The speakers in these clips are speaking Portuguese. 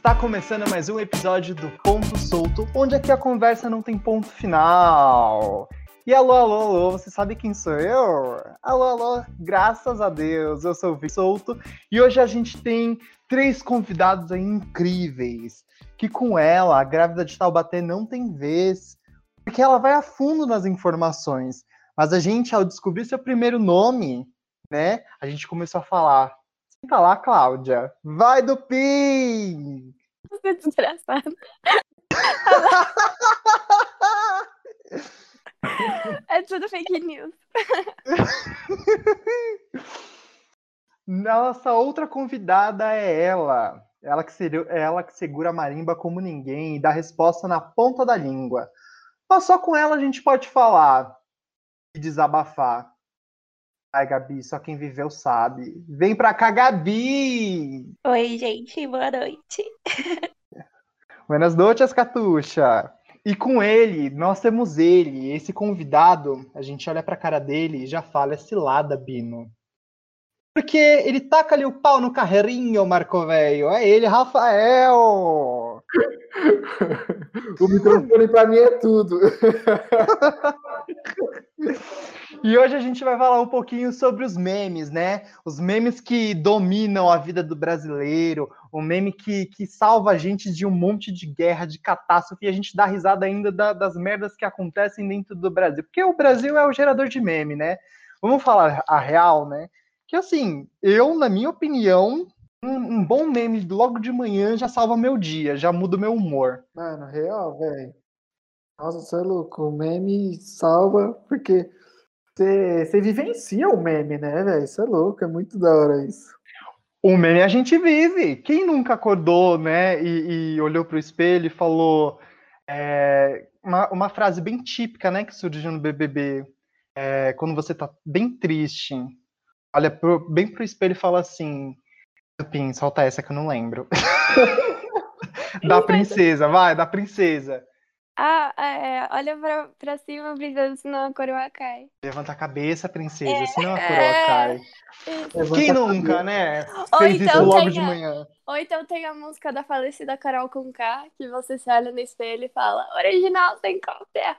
Está começando mais um episódio do Ponto Solto, onde aqui a conversa não tem ponto final. E alô, alô, alô, você sabe quem sou eu? Alô, alô, graças a Deus, eu sou o Vi Solto e hoje a gente tem três convidados aí incríveis. Que com ela, a grávida de Taubaté não tem vez, porque ela vai a fundo nas informações. Mas a gente, ao descobrir seu primeiro nome, né, a gente começou a falar: Senta lá, Cláudia. Vai do PIN! Você é desgraçado. é tudo fake news. Nossa outra convidada é ela. Ela que, seria, ela que segura a marimba como ninguém e dá resposta na ponta da língua. Mas só com ela a gente pode falar e desabafar. Ai, Gabi, só quem viveu sabe. Vem pra cá, Gabi! Oi, gente, boa noite. Buenas noites, Catuxa. E com ele, nós temos ele, esse convidado, a gente olha pra cara dele e já fala, é cilada, Bino. Porque ele taca ali o pau no carreirinho, Marco Velho. É ele, Rafael! o microfone pra mim é tudo. E hoje a gente vai falar um pouquinho sobre os memes, né? Os memes que dominam a vida do brasileiro, o meme que, que salva a gente de um monte de guerra, de catástrofe, e a gente dá risada ainda da, das merdas que acontecem dentro do Brasil. Porque o Brasil é o gerador de meme, né? Vamos falar a real, né? Que assim, eu, na minha opinião, um, um bom meme logo de manhã já salva meu dia, já muda o meu humor. Mano, real, velho. Nossa, você é louco. O meme salva porque você vivencia o meme, né, velho? Isso é louco, é muito da hora isso. O meme a gente vive. Quem nunca acordou, né, e, e olhou pro espelho e falou é, uma, uma, frase bem típica, né, que surgiu no BBB, é, quando você tá bem triste, olha pro, bem pro espelho e fala assim, Pin, solta essa que eu não lembro. da princesa, vai, da princesa. Ah, é, olha pra, pra cima, princesa, senão a coroa cai. Levanta a cabeça, princesa, é, senão a coroa é, cai. Quem nunca, né? Fez então isso logo de manhã. Ou então tem a música da falecida Carol com K, que você se olha no espelho e fala, original sem cópia.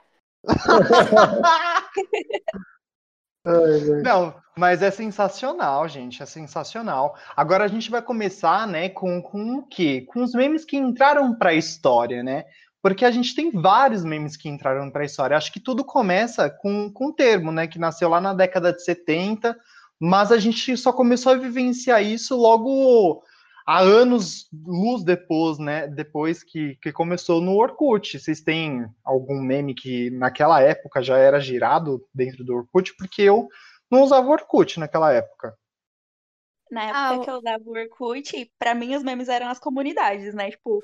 Não, mas é sensacional, gente, é sensacional. Agora a gente vai começar, né, com, com o quê? Com os memes que entraram para a história, né? Porque a gente tem vários memes que entraram para a história. Acho que tudo começa com, com um termo, né, que nasceu lá na década de 70, mas a gente só começou a vivenciar isso logo há anos luz depois, né, depois que, que começou no Orkut. Vocês têm algum meme que naquela época já era girado dentro do Orkut? Porque eu não usava Orkut naquela época. Na época ah, que eu usava o Orkut, para mim os memes eram as comunidades, né? Tipo,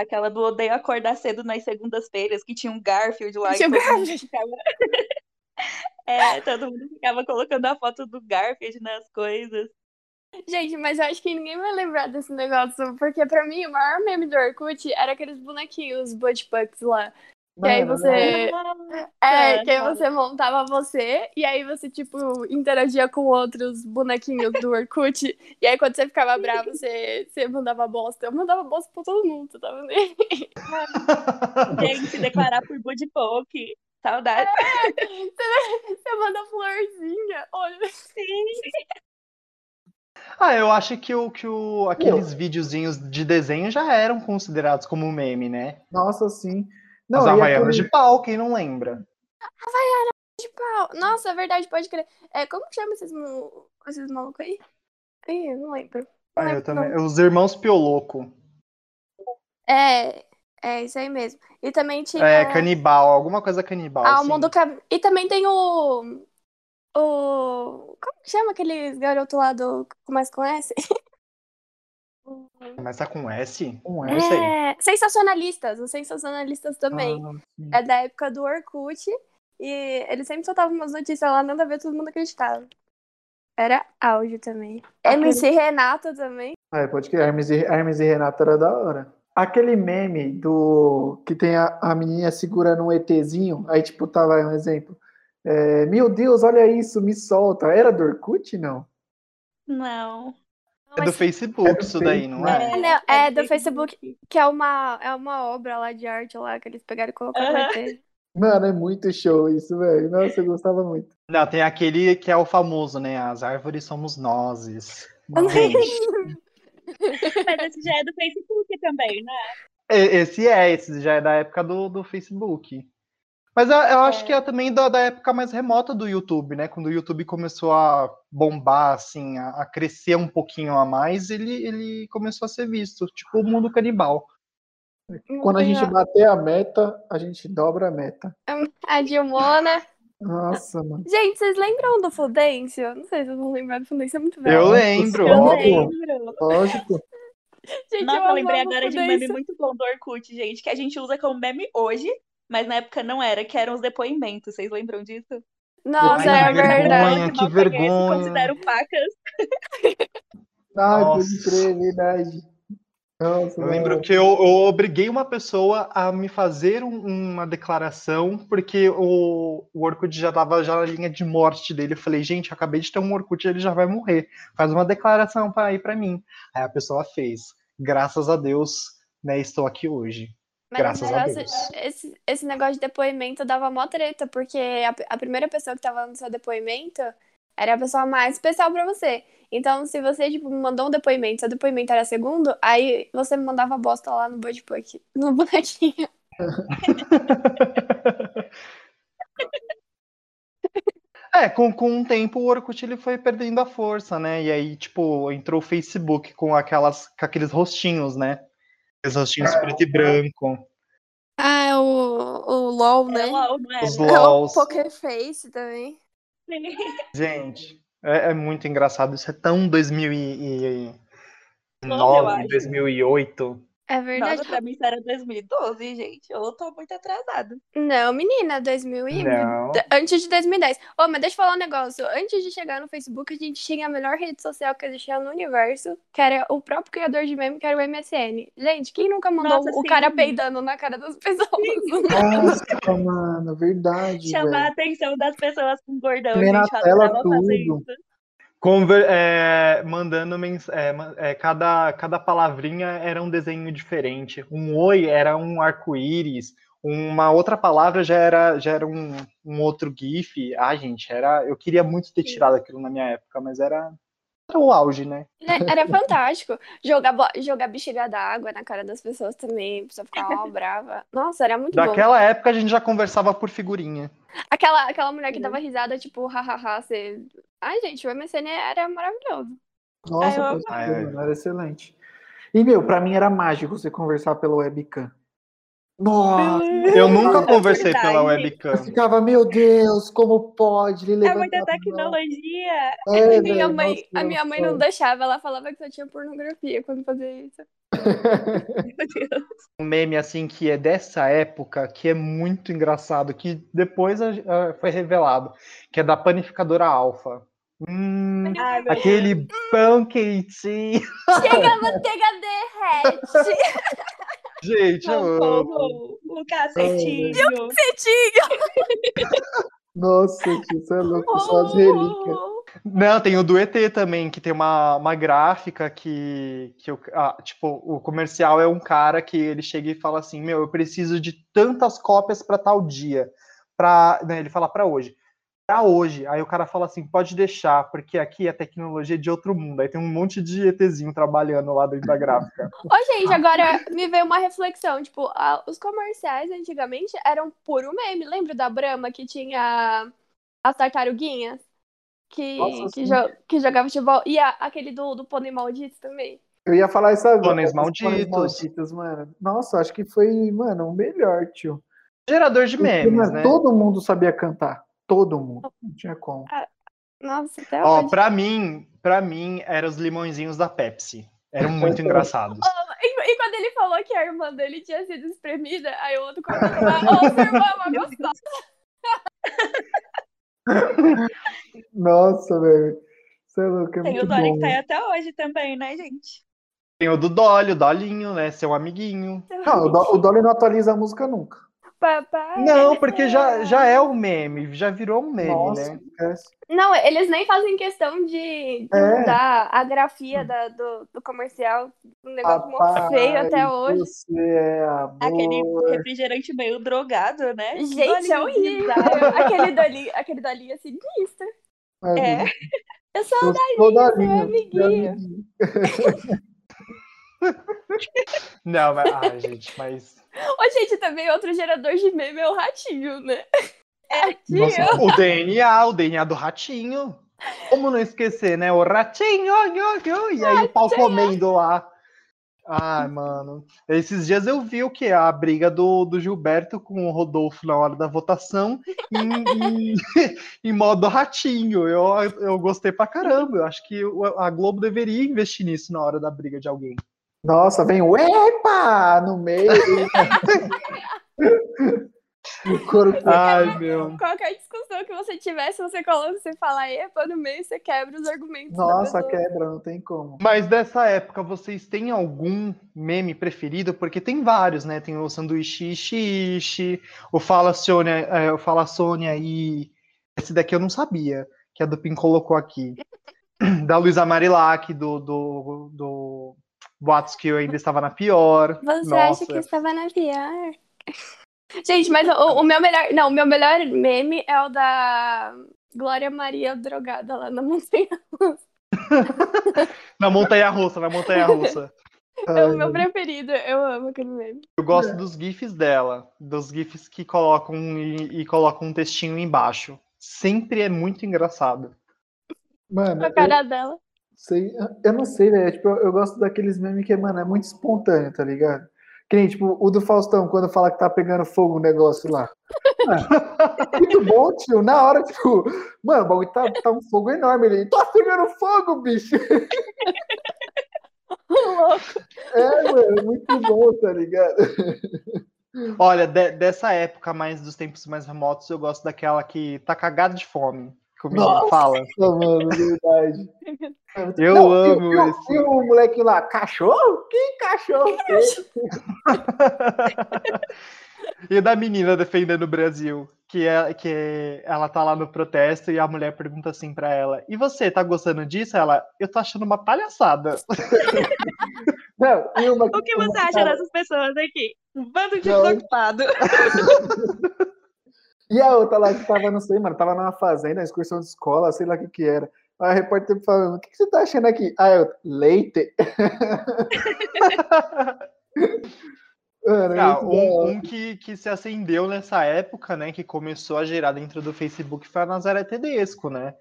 Aquela do Odeio Acordar Cedo nas segundas-feiras, que tinha um Garfield lá. Tinha todo mundo ficava... é, todo mundo ficava colocando a foto do Garfield nas coisas. Gente, mas eu acho que ninguém vai lembrar desse negócio, porque pra mim o maior meme do Orkut era aqueles bonequinhos, Buttpucks lá. Que aí você. É, que aí você montava você, e aí você, tipo, interagia com outros bonequinhos do Orkut. E aí, quando você ficava bravo, você, você mandava bosta. Eu mandava bosta pra todo mundo, tá vendo? Gente, declarar por Budipok. Saudade. É, você, você manda florzinha. Olha. Sim. Ah, eu acho que, o, que o, aqueles videozinhos de desenho já eram considerados como meme, né? Nossa, sim. Não, As Havaianas aquele... de pau, quem não lembra? Havaianas de pau. Nossa, é verdade, pode crer. É, como que chama esses, esses malucos aí? Ih, eu não lembro. Não ah, lembro eu também. Os irmãos Pioloco. É, é isso aí mesmo. E também tinha. É, canibal, alguma coisa canibal. Ah, assim. o mundo. E também tem o. O. Como que chama aqueles garotos lá do. Começa com S? Começa com S? Com S é... Sensacionalistas, os sensacionalistas também. Ah, é da época do Orkut. E eles sempre soltavam umas notícias lá, nada a ver, todo mundo acreditava. Era áudio também. Aquele... MC Renata também. É, pode que Hermes e, Hermes e Renata era da hora. Aquele meme do que tem a, a menina segurando um ETzinho, aí tipo, tava tá um exemplo. É, Meu Deus, olha isso, me solta. Era do Orkut, não? Não. É do Facebook É do isso daí, não é? É, não, é do Facebook, que é uma, é uma obra lá de arte lá que eles pegaram e colocaram ET. Mano, é muito show isso, velho. Nossa, eu gostava muito. Não, tem aquele que é o famoso, né? As árvores somos nozes. Mas esse já é do Facebook também, né? esse é, esse já é da época do, do Facebook. Mas eu, eu acho É. que é também da, da época mais remota do YouTube, né? Quando o YouTube começou a bombar, assim, a, a crescer um pouquinho a mais, ele, ele começou a ser visto, tipo o mundo canibal. Quando a gente bater a meta, a gente dobra a meta. A Dilmona. Nossa, mano. Gente, vocês lembram do Fudêncio? Não sei se vocês vão lembrar do Fudêncio, é muito velho. Eu lembro, eu óbvio. lembro. Lógico. Gente, Nossa, eu eu lembrei agora de um meme muito bom do Orkut, gente, que a gente usa como meme hoje, mas na época não era, que eram os depoimentos. Vocês lembram disso? Nossa, Ai, é que vergonha. verdade. que vergonha. Considero pacas. Ai, Nossa. pode crer, verdade. Nossa, Eu lembro que eu, eu obriguei uma pessoa a me fazer um- uma declaração, porque o, o Orkut já estava já na linha de morte dele. Eu falei, gente, eu acabei de ter um Orkut, ele já vai morrer. Faz uma declaração para ir para mim. Aí a pessoa fez. Graças a Deus, né, estou aqui hoje. Mas Graças esse a Deus. esse, esse negócio de depoimento dava mó treta, porque a, a primeira pessoa que tava no seu depoimento era a pessoa mais especial pra você. Então, se você, tipo, mandou um depoimento, seu depoimento era segundo, aí você me mandava bosta lá no Budpuck, no bonequinho. É, com, com o tempo o Orkut ele foi perdendo a força, né? E aí, tipo, entrou o Facebook com aquelas, com aqueles rostinhos, né? Aqueles rostinhos preto e branco. Ah, é o, o LOL, Era né? LOL, não era? Os É o LOLs. Poker Face também. Gente, é, é muito engraçado. Isso é tão 2009, eu acho. 2008. É verdade. Nossa, pra mim isso era 2012, gente. Eu tô muito atrasado. Não, menina, 2000 e... Não. Antes de 2010. Ô, mas deixa eu falar um negócio. Antes de chegar no Facebook, a gente tinha a melhor rede social que existia no universo, que era o próprio criador de meme, que era o MSN. Gente, quem nunca mandou Nossa, o sim. cara peidando na cara das pessoas? Nossa, mano, verdade, Chamar a atenção das pessoas com gordão, na gente. Tela adorava fazer tudo. isso. Conver- é, mandando é, é, cada, cada palavrinha era um desenho diferente. Um oi era um arco-íris, uma outra palavra já era, já era um, um outro GIF. Ah, gente, era. Eu queria muito ter tirado aquilo na minha época, mas era, era o auge, né? Né? Era fantástico. Jogar, jogar bexiga d'água na cara das pessoas também, a pessoa ficar ó, brava. Nossa, era muito bom. Daquela época a gente já conversava por figurinha. Aquela, aquela mulher que dava risada, tipo, hahaha, você... Ai, gente, o MSN era maravilhoso. Nossa, eu crer, mano, era excelente. E, meu, pra mim era mágico você conversar pelo webcam. Nossa, Eu nunca É conversei verdade. pela eu webcam. ficava, meu Deus, como pode? Ele É muita tecnologia. É, A minha velho, mãe, nossa, a minha mãe não deixava, ela falava que só tinha pornografia quando fazia isso. Meu Deus. um meme assim que é dessa época, que é muito engraçado, que depois a- a- foi revelado, que é da panificadora Alfa. Hum, Ai, aquele pão quentinho. Chega, a manteiga derrete. Gente, eu amo. Socorro, o cacetinho. Cetinho. Nossa, você é louco, só as relíquias. Não, tem o do ET também, que tem uma, uma gráfica que, que o- ah, tipo, o comercial é um cara que ele chega e fala assim, meu, eu preciso de tantas cópias para tal dia. Pra, né, ele fala para hoje. Para hoje. Aí o cara fala assim, pode deixar, porque aqui a tecnologia é de outro mundo. Aí tem um monte de ETzinho trabalhando lá dentro da gráfica. Ô, gente, agora me veio uma reflexão. Tipo, a- os comerciais antigamente eram puro meme. Lembra da Brahma que tinha as tartaruguinhas? Que, Nossa, que, jo- que jogava futebol. E a- aquele do, do pônei maldito também. Eu ia falar isso agora. Pôneis esses pôneis malditos. malditos, mano. Nossa, acho que foi, mano, o melhor, tio. Gerador de Porque, memes, mano, né? Todo mundo sabia cantar. Todo mundo. Não tinha como. Nossa, até Ó, hoje. pra mim, pra mim, eram os limõezinhos da Pepsi. Eram muito engraçados. E, e quando ele falou que a irmã dele tinha sido espremida, aí o outro comentou, ô, sua irmã é uma gostosa. Nossa, velho. Você é louco, é Tem muito o Dolly bom. que tá aí até hoje também, né, gente? Tem o do Dolly, o Dolinho, né? Seu amiguinho. Não, o, Do- o Dolly não atualiza a música nunca. Pra Não, porque já, já é o meme, já virou um meme, Nossa, né? Não, eles nem fazem questão de, de é. mudar a grafia da, do, do comercial. Um negócio Papai, muito feio até hoje. Você é. Aquele refrigerante meio drogado, né? Gente, é horrível. aquele dolinho, aquele dolinho sinistro. É. Eu sou o Dalinho, seu amiguinho. Não, mas. Ai, gente, mas. Ô, gente, também outro gerador de meme é o ratinho, né? É, ratinho. Nossa, o DNA, o DNA do ratinho. Como não esquecer, né? O ratinho, e aí o pau comendo lá. Ai, mano. Esses dias eu vi o que? A briga do, do Gilberto com o Rodolfo na hora da votação em, em, em modo ratinho. Eu, eu gostei pra caramba. Eu acho que a Globo deveria investir nisso na hora da briga de alguém. Nossa, vem o EPA no meio. Ai, meu. Qualquer discussão que você tivesse, você coloca, você fala epa no meio, você quebra os argumentos. Nossa, quebra, não tem como. Mas dessa época, vocês têm algum meme preferido? Porque tem vários, né? Tem o sanduíche xixi, o Fala Sônia, é, o Fala Sônia e esse daqui eu não sabia, que a Dupin colocou aqui. da Luísa Marilac, do, do, do boatos que eu ainda estava na pior. Você Nossa. acha que eu estava na pior? Gente, mas o, o, meu melhor. Não, o meu melhor meme é o da Glória Maria drogada lá na montanha russa. na montanha russa, na montanha russa. É o meu preferido, eu amo aquele meme. Eu gosto dos GIFs dela, dos GIFs que colocam e, e colocam um textinho embaixo. Sempre é muito engraçado. Mano, a cara eu, dela. Sei, eu não sei, velho. Tipo, eu, eu, gosto daqueles memes que, mano, é muito espontâneo, tá ligado? Que nem, tipo, o do Faustão, quando fala que tá pegando fogo o negócio lá. Ah, muito bom, tio. Na hora, tipo, mano, o bagulho tá, tá um fogo enorme ali. Tá pegando fogo, bicho! é, mano, muito bom, tá ligado? Olha, de, dessa época mais dos tempos mais remotos, eu gosto daquela que tá cagado de fome que o menino fala. mano, verdade. Eu não, amo e, esse. E o moleque lá, cachorro? Que cachorro? e da menina defendendo o Brasil, que, é, que é, ela tá lá no protesto e a mulher pergunta assim pra ela: E você, tá gostando disso? Ela, eu tô achando uma palhaçada. Não, uma, o que você acha cara... dessas pessoas aqui? Um bando de desocupado. E a outra lá que tava, não sei, mano, tava numa fazenda, excursão de escola, sei lá o que que era. Aí a repórter falando, o que, que você tá achando aqui? Ah, eu, leite. Mano, ah, um, um, que, que se acendeu nessa época, né, que começou a gerar dentro do Facebook foi a Nazaré Tedesco, né?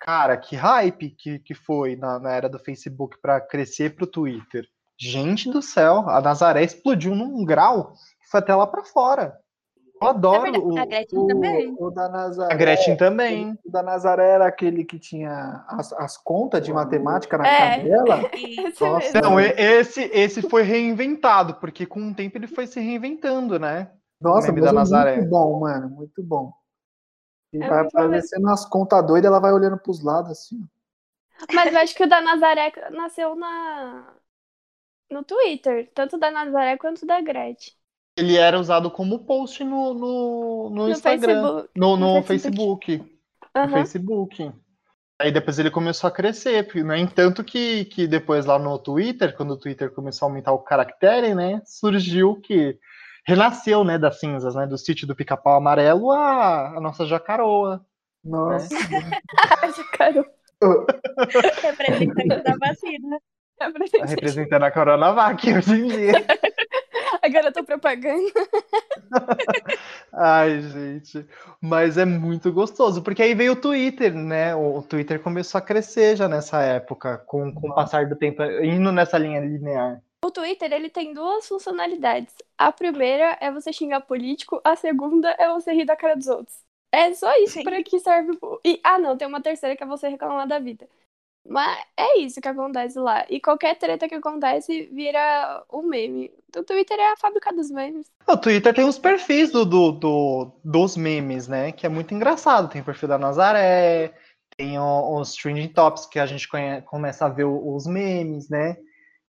Cara, que hype que, que foi na, na era do Facebook para crescer pro Twitter. Gente do céu, a Nazaré explodiu num grau que foi até lá para fora. Eu adoro o, a Gretchen o, também. O da Nazaré. A Gretchen também. O da Nazaré era aquele que tinha as, as contas de matemática na é. cara dela. Nossa, Não, esse, esse foi reinventado, porque com o tempo ele foi se reinventando, né? Nossa, da é Nazaré. muito bom, mano, muito bom. E é vai aparecendo as contas doidas, ela vai olhando pros lados assim. Mas eu acho que o da Nazaré nasceu na no Twitter, tanto da Nazaré quanto da Gretchen ele era usado como post no, no, no, no Instagram. Facebook. No, no, no Facebook. Facebook. Uhum. No Facebook. Aí depois ele começou a crescer, porque, né? Entanto que, que depois lá no Twitter, quando o Twitter começou a aumentar o caractere, né? Surgiu que renasceu, né, das cinzas, né? Do sítio do pica-pau amarelo a, a nossa jacaroa. Nossa. Né? jacaroa. Representante da vacina. Representando a Coronavac hoje em dia. Agora eu tô propaganda. Ai, gente. Mas é muito gostoso, porque aí veio o Twitter, né? O Twitter começou a crescer já nessa época, com, com o passar do tempo, indo nessa linha linear. O Twitter, ele tem duas funcionalidades. A primeira é você xingar político, a segunda é você rir da cara dos outros. É só isso para que serve. E, ah, não, tem uma terceira que é você reclamar da vida. Mas é isso que acontece lá. E qualquer treta que acontece vira um meme. O Twitter é a fábrica dos memes. O Twitter tem os perfis do, do, do dos memes, né? Que é muito engraçado. Tem o perfil da Nazaré, tem os trending tops que a gente conhece, começa a ver os memes, né?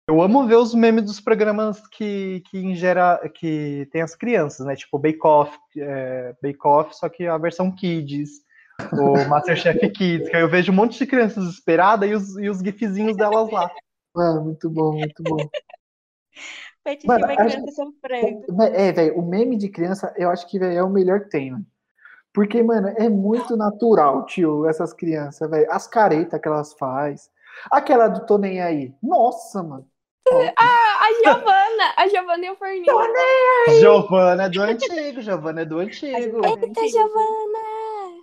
Eu amo ver os memes dos programas que, que ingera, que tem as crianças, né? Tipo Bake Off, é, Bake Off, só que a versão Kids, o Masterchef Kids, que eu vejo um monte de crianças desesperadas e os, e os gifzinhos delas lá. Ah, muito bom, muito bom. Petitiva Mano, é criança sofrendo. É, velho, o meme de criança eu acho que véio, é o melhor que tem, mano. Porque, mano, é muito natural, tio, essas crianças, velho. As caretas que elas fazem. Aquela do Tô Nem Aí. Nossa, mano. Ah, a Giovana! A Giovana e o Forninho. Tô nem aí! Giovana é do antigo, Giovana é do antigo. Eita, Giovana!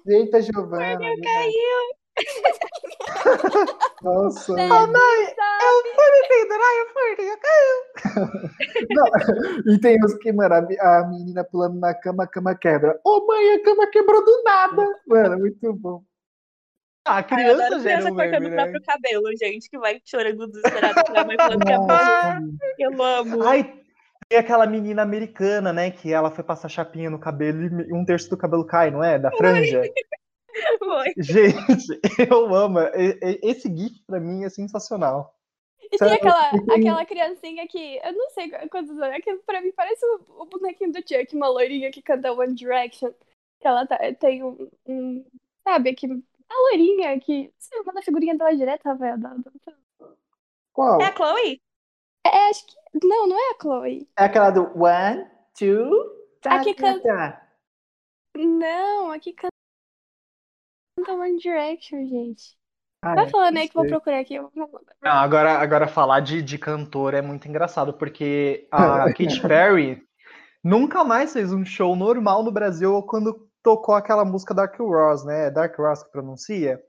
Eita, Giovana! O Forninho caiu! Nossa. Ô, mãe, eu fui me pendurar e o forninho caiu. Não, e tem os que, mano, a, a menina pulando na cama, a cama quebra. Ô, oh, mãe, a cama quebrou do nada. Mano, muito bom. Ah, a criança Ai, criança um cortando o próprio cabelo, gente, que vai chorando desesperado com a mãe falando que é Eu amo. Ai, tem aquela menina americana, né, que ela foi passar chapinha no cabelo e um terço do cabelo cai, não é? Da franja. Foi. Gente, eu amo. Esse GIF pra mim é sensacional. E tem aquela, aquela criancinha que, eu não sei quantos anos, aquilo pra mim parece o, o bonequinho do Chuck, uma loirinha que canta One Direction. Que ela tá, tem um, um sabe, que a loirinha que. Você manda a figurinha dela direto, Rafael? Qual? É a Chloe? É, acho que. Não, não é a Chloe. É aquela do One, Two, tá, aqui tá, canta... Tá. Não, aqui canta One Direction, gente. Ah, Vai é, falando aí que vou procurar aqui. Não, agora, agora falar de, de cantor é muito engraçado, porque a Katy Perry nunca mais fez um show normal no Brasil quando tocou aquela música Dark Ross, né? Dark Ross que pronuncia.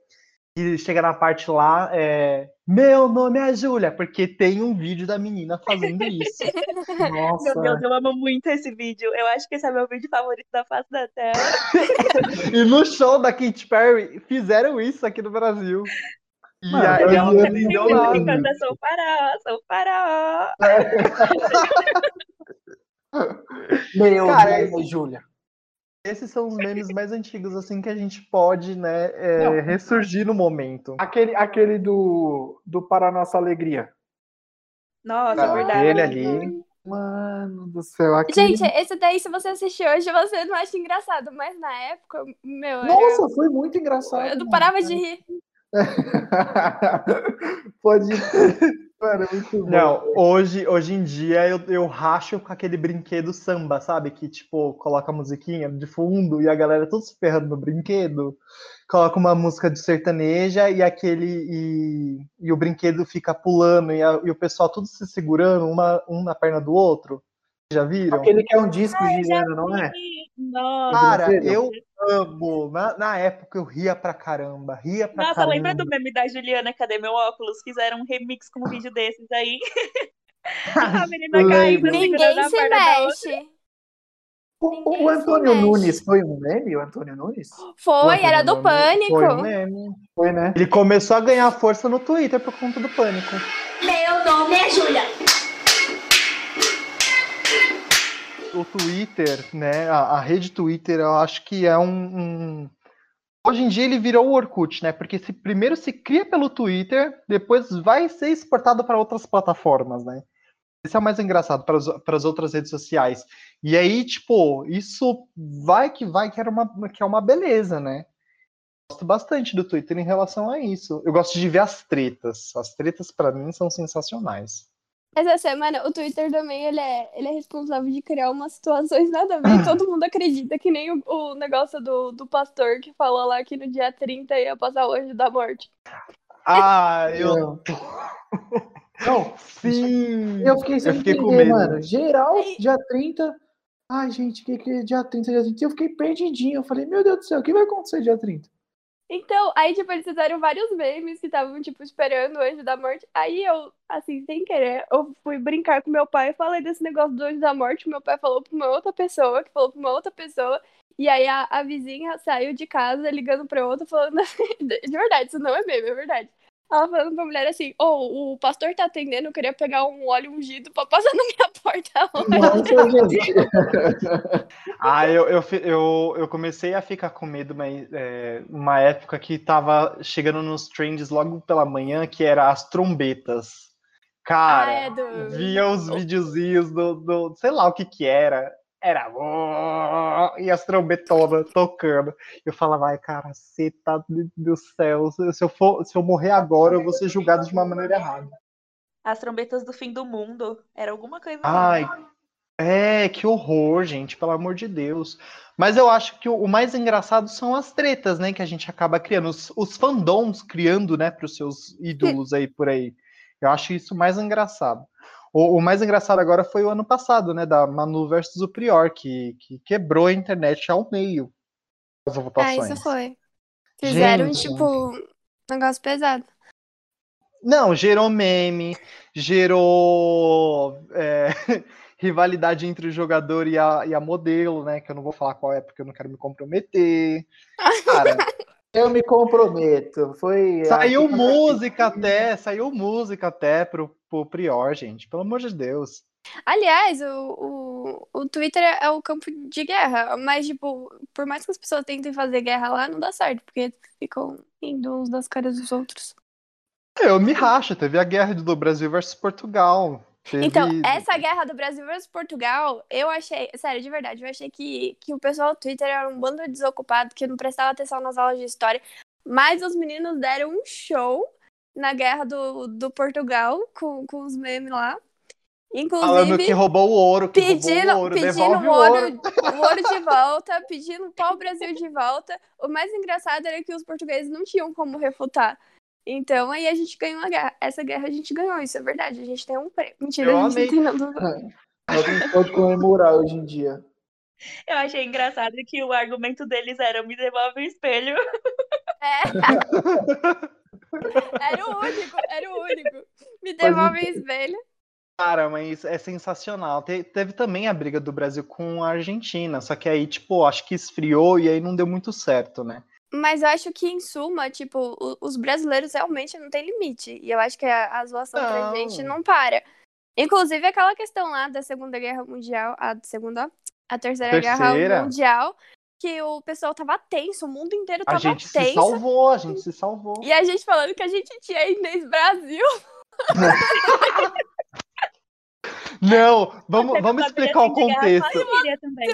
E chega na parte lá, é, meu nome é Júlia, porque tem um vídeo da menina fazendo isso. Nossa. Meu Deus, eu amo muito esse vídeo. Eu acho que esse é meu vídeo favorito da face da Terra. e no show da Katy Perry, fizeram isso aqui no Brasil. E Mano, aí ela não entendeu nada. Canta, sou faraó, sou faraó. Meu Cara, nome é Júlia. Esses são os memes mais antigos, assim, que a gente pode, né, é, ressurgir no momento. Aquele, aquele do, do Para Nossa Alegria. Nossa, é verdade. Ele ali. Mano do céu. Aquele... Gente, esse daí, se você assistir hoje, você não acha engraçado, mas na época, meu. Nossa, era... foi muito engraçado. Eu não parava de rir. Pode. Mano, muito bom. Não, hoje, hoje em dia eu, eu racho com aquele brinquedo samba, sabe? Que, tipo, coloca a musiquinha de fundo e a galera tudo se ferrando no brinquedo. Coloca uma música de sertaneja e aquele. E, e o brinquedo fica pulando e, a, e o pessoal tudo se segurando, uma, um na perna do outro. Já viram? Aquele que é um disco girando, não é? Nossa. Cara, eu amo. Na, na, época eu ria pra caramba. Ria pra Nossa, caramba. lembra do meme da Juliana? Cadê meu óculos? Fizeram um remix com um vídeo desses aí. a menina caindo. Ninguém se mexe. O, o Antônio Nunes foi um meme? O Antônio Nunes? Foi, era do Pânico. Foi um meme. Foi, né? Ele começou a ganhar força no Twitter por conta do Pânico. Meu nome é Júlia. O Twitter, né? A, a, rede Twitter, eu acho que é um, um, Hoje em dia ele virou o Orkut, né? Porque se primeiro se cria pelo Twitter, depois vai ser exportado para outras plataformas, né? Isso é o mais engraçado para as, para as outras redes sociais. E aí, tipo, isso vai que vai que, era uma, que é uma beleza, né? Gosto bastante do Twitter em relação a isso. Eu gosto de ver as tretas. As tretas, para mim, são sensacionais. Essa semana, o Twitter também, ele é, ele é responsável de criar umas situações nada a ver. todo mundo acredita, que nem o, o, negócio do, do pastor que falou lá que no dia 30 ia passar o anjo da morte. Ah, eu... Não, sim! Eu fiquei sem eu fiquei entender, com medo. mano. Geral, dia 30... Ai, gente, que que é dia 30, dia 30? Eu fiquei perdidinho. Eu falei, meu Deus do céu, o que vai acontecer dia 30? Então, aí, tipo, eles fizeram vários memes que estavam, tipo, esperando o Anjo da Morte. Aí eu, assim, sem querer, eu fui brincar com meu pai e falei desse negócio do Anjo da Morte. Meu pai falou pra uma outra pessoa, que falou pra uma outra pessoa. E aí a, a vizinha saiu de casa ligando pra outra, falando assim, de verdade, isso não é meme, é verdade. Ela falando pra mulher assim, oh, o pastor tá atendendo, eu queria pegar um óleo ungido pra passar na minha porta hoje. ah, eu, eu, eu, eu, comecei a ficar com medo, mas é, uma época que tava chegando nos trends logo pela manhã, que era as trombetas. Cara, ah, é do... via os videozinhos do, do, sei lá o que que era. Era e as trombetonas tocando. Eu falava, ai, cara, tá do céu. Se eu, for, se eu morrer agora, eu vou ser julgado de uma maneira errada. As trombetas do fim do mundo. Era alguma coisa Ai, assim. é, que horror, gente, pelo amor de Deus. Mas eu acho que o mais engraçado são as tretas, né, que a gente acaba criando. Os, os fandoms criando, né, para os seus ídolos aí por aí. Eu acho isso mais engraçado. O, o, mais engraçado agora foi o ano passado, né? Da Manu versus o Prior, que, que quebrou a internet ao meio. As votações. Ah, isso foi. Fizeram, Gente. tipo, um negócio pesado. Não, gerou meme, gerou é, rivalidade entre o jogador e a, e a modelo, né? Que eu não vou falar qual é porque eu não quero me comprometer. Cara, eu me comprometo. Foi. Saiu música até, saiu música até pro, pro Prior, gente. Pelo amor de Deus. Aliás, o, o, o Twitter é o campo de guerra, mas, tipo, por mais que as pessoas tentem fazer guerra lá, não dá certo, porque ficam indo uns das caras dos outros. Eu me racho, teve a guerra do Brasil versus Portugal. Teve... Então, essa guerra do Brasil versus Portugal, eu achei, sério, de verdade, eu achei que, que o pessoal do Twitter era um bando de desocupado, que não prestava atenção nas aulas de história, mas os meninos deram um show na guerra do, do Portugal com, com os memes lá. Inclusive, Falando que roubou o ouro, que pedindo, o ouro, pedindo o ouro, o ouro de volta, pedindo o pau-brasil de volta. O mais engraçado era que os portugueses não tinham como refutar. Então aí a gente ganhou a guerra. Essa guerra a gente ganhou, isso é verdade. A gente tem um prêmio. Mentira, eu a gente amei. não tem nada. A gente pode comemorar hoje em dia. Eu achei engraçado que o argumento deles era me devolve o espelho. É. era o único, era o único. Me devolve o espelho. Cara, mas é sensacional. Te, teve também a briga do Brasil com a Argentina, só que aí, tipo, acho que esfriou e aí não deu muito certo, né? Mas eu acho que, em suma, tipo, os brasileiros realmente não tem limite. E eu acho que a, a zoação não. pra gente não para. Inclusive, aquela questão lá da Segunda Guerra Mundial, a segunda, a Terceira, terceira. Guerra Mundial, que o pessoal tava tenso, o mundo inteiro tava tenso. A gente tenso, se salvou, a gente se salvou. E a gente falando que a gente tinha Inês Brasil. Não, vamos, vamos explicar o contexto. Se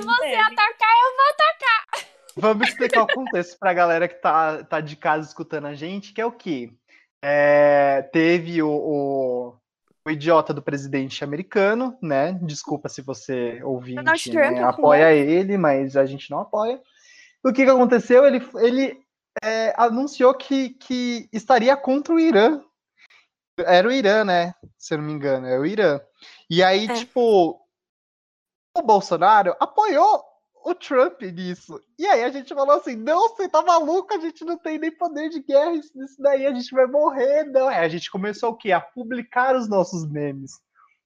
você atacar, eu vou atacar. Vamos explicar o contexto para a galera que tá, tá de casa escutando a gente, que é o que? É, teve o, o, o, idiota do presidente americano, né? Desculpa se você ouvinte né, apoia ele, mas a gente não apoia. O que, que aconteceu? Ele, ele é, anunciou que, que estaria contra o Irã. Era o Irã, né? Se eu não me engano, é o Irã. E aí, é. tipo, o Bolsonaro apoiou o Trump nisso. E aí a gente falou assim: não, você tá maluco, a gente não tem nem poder de guerra, isso, isso daí a gente vai morrer. Não, aí a gente começou o quê? A publicar os nossos memes.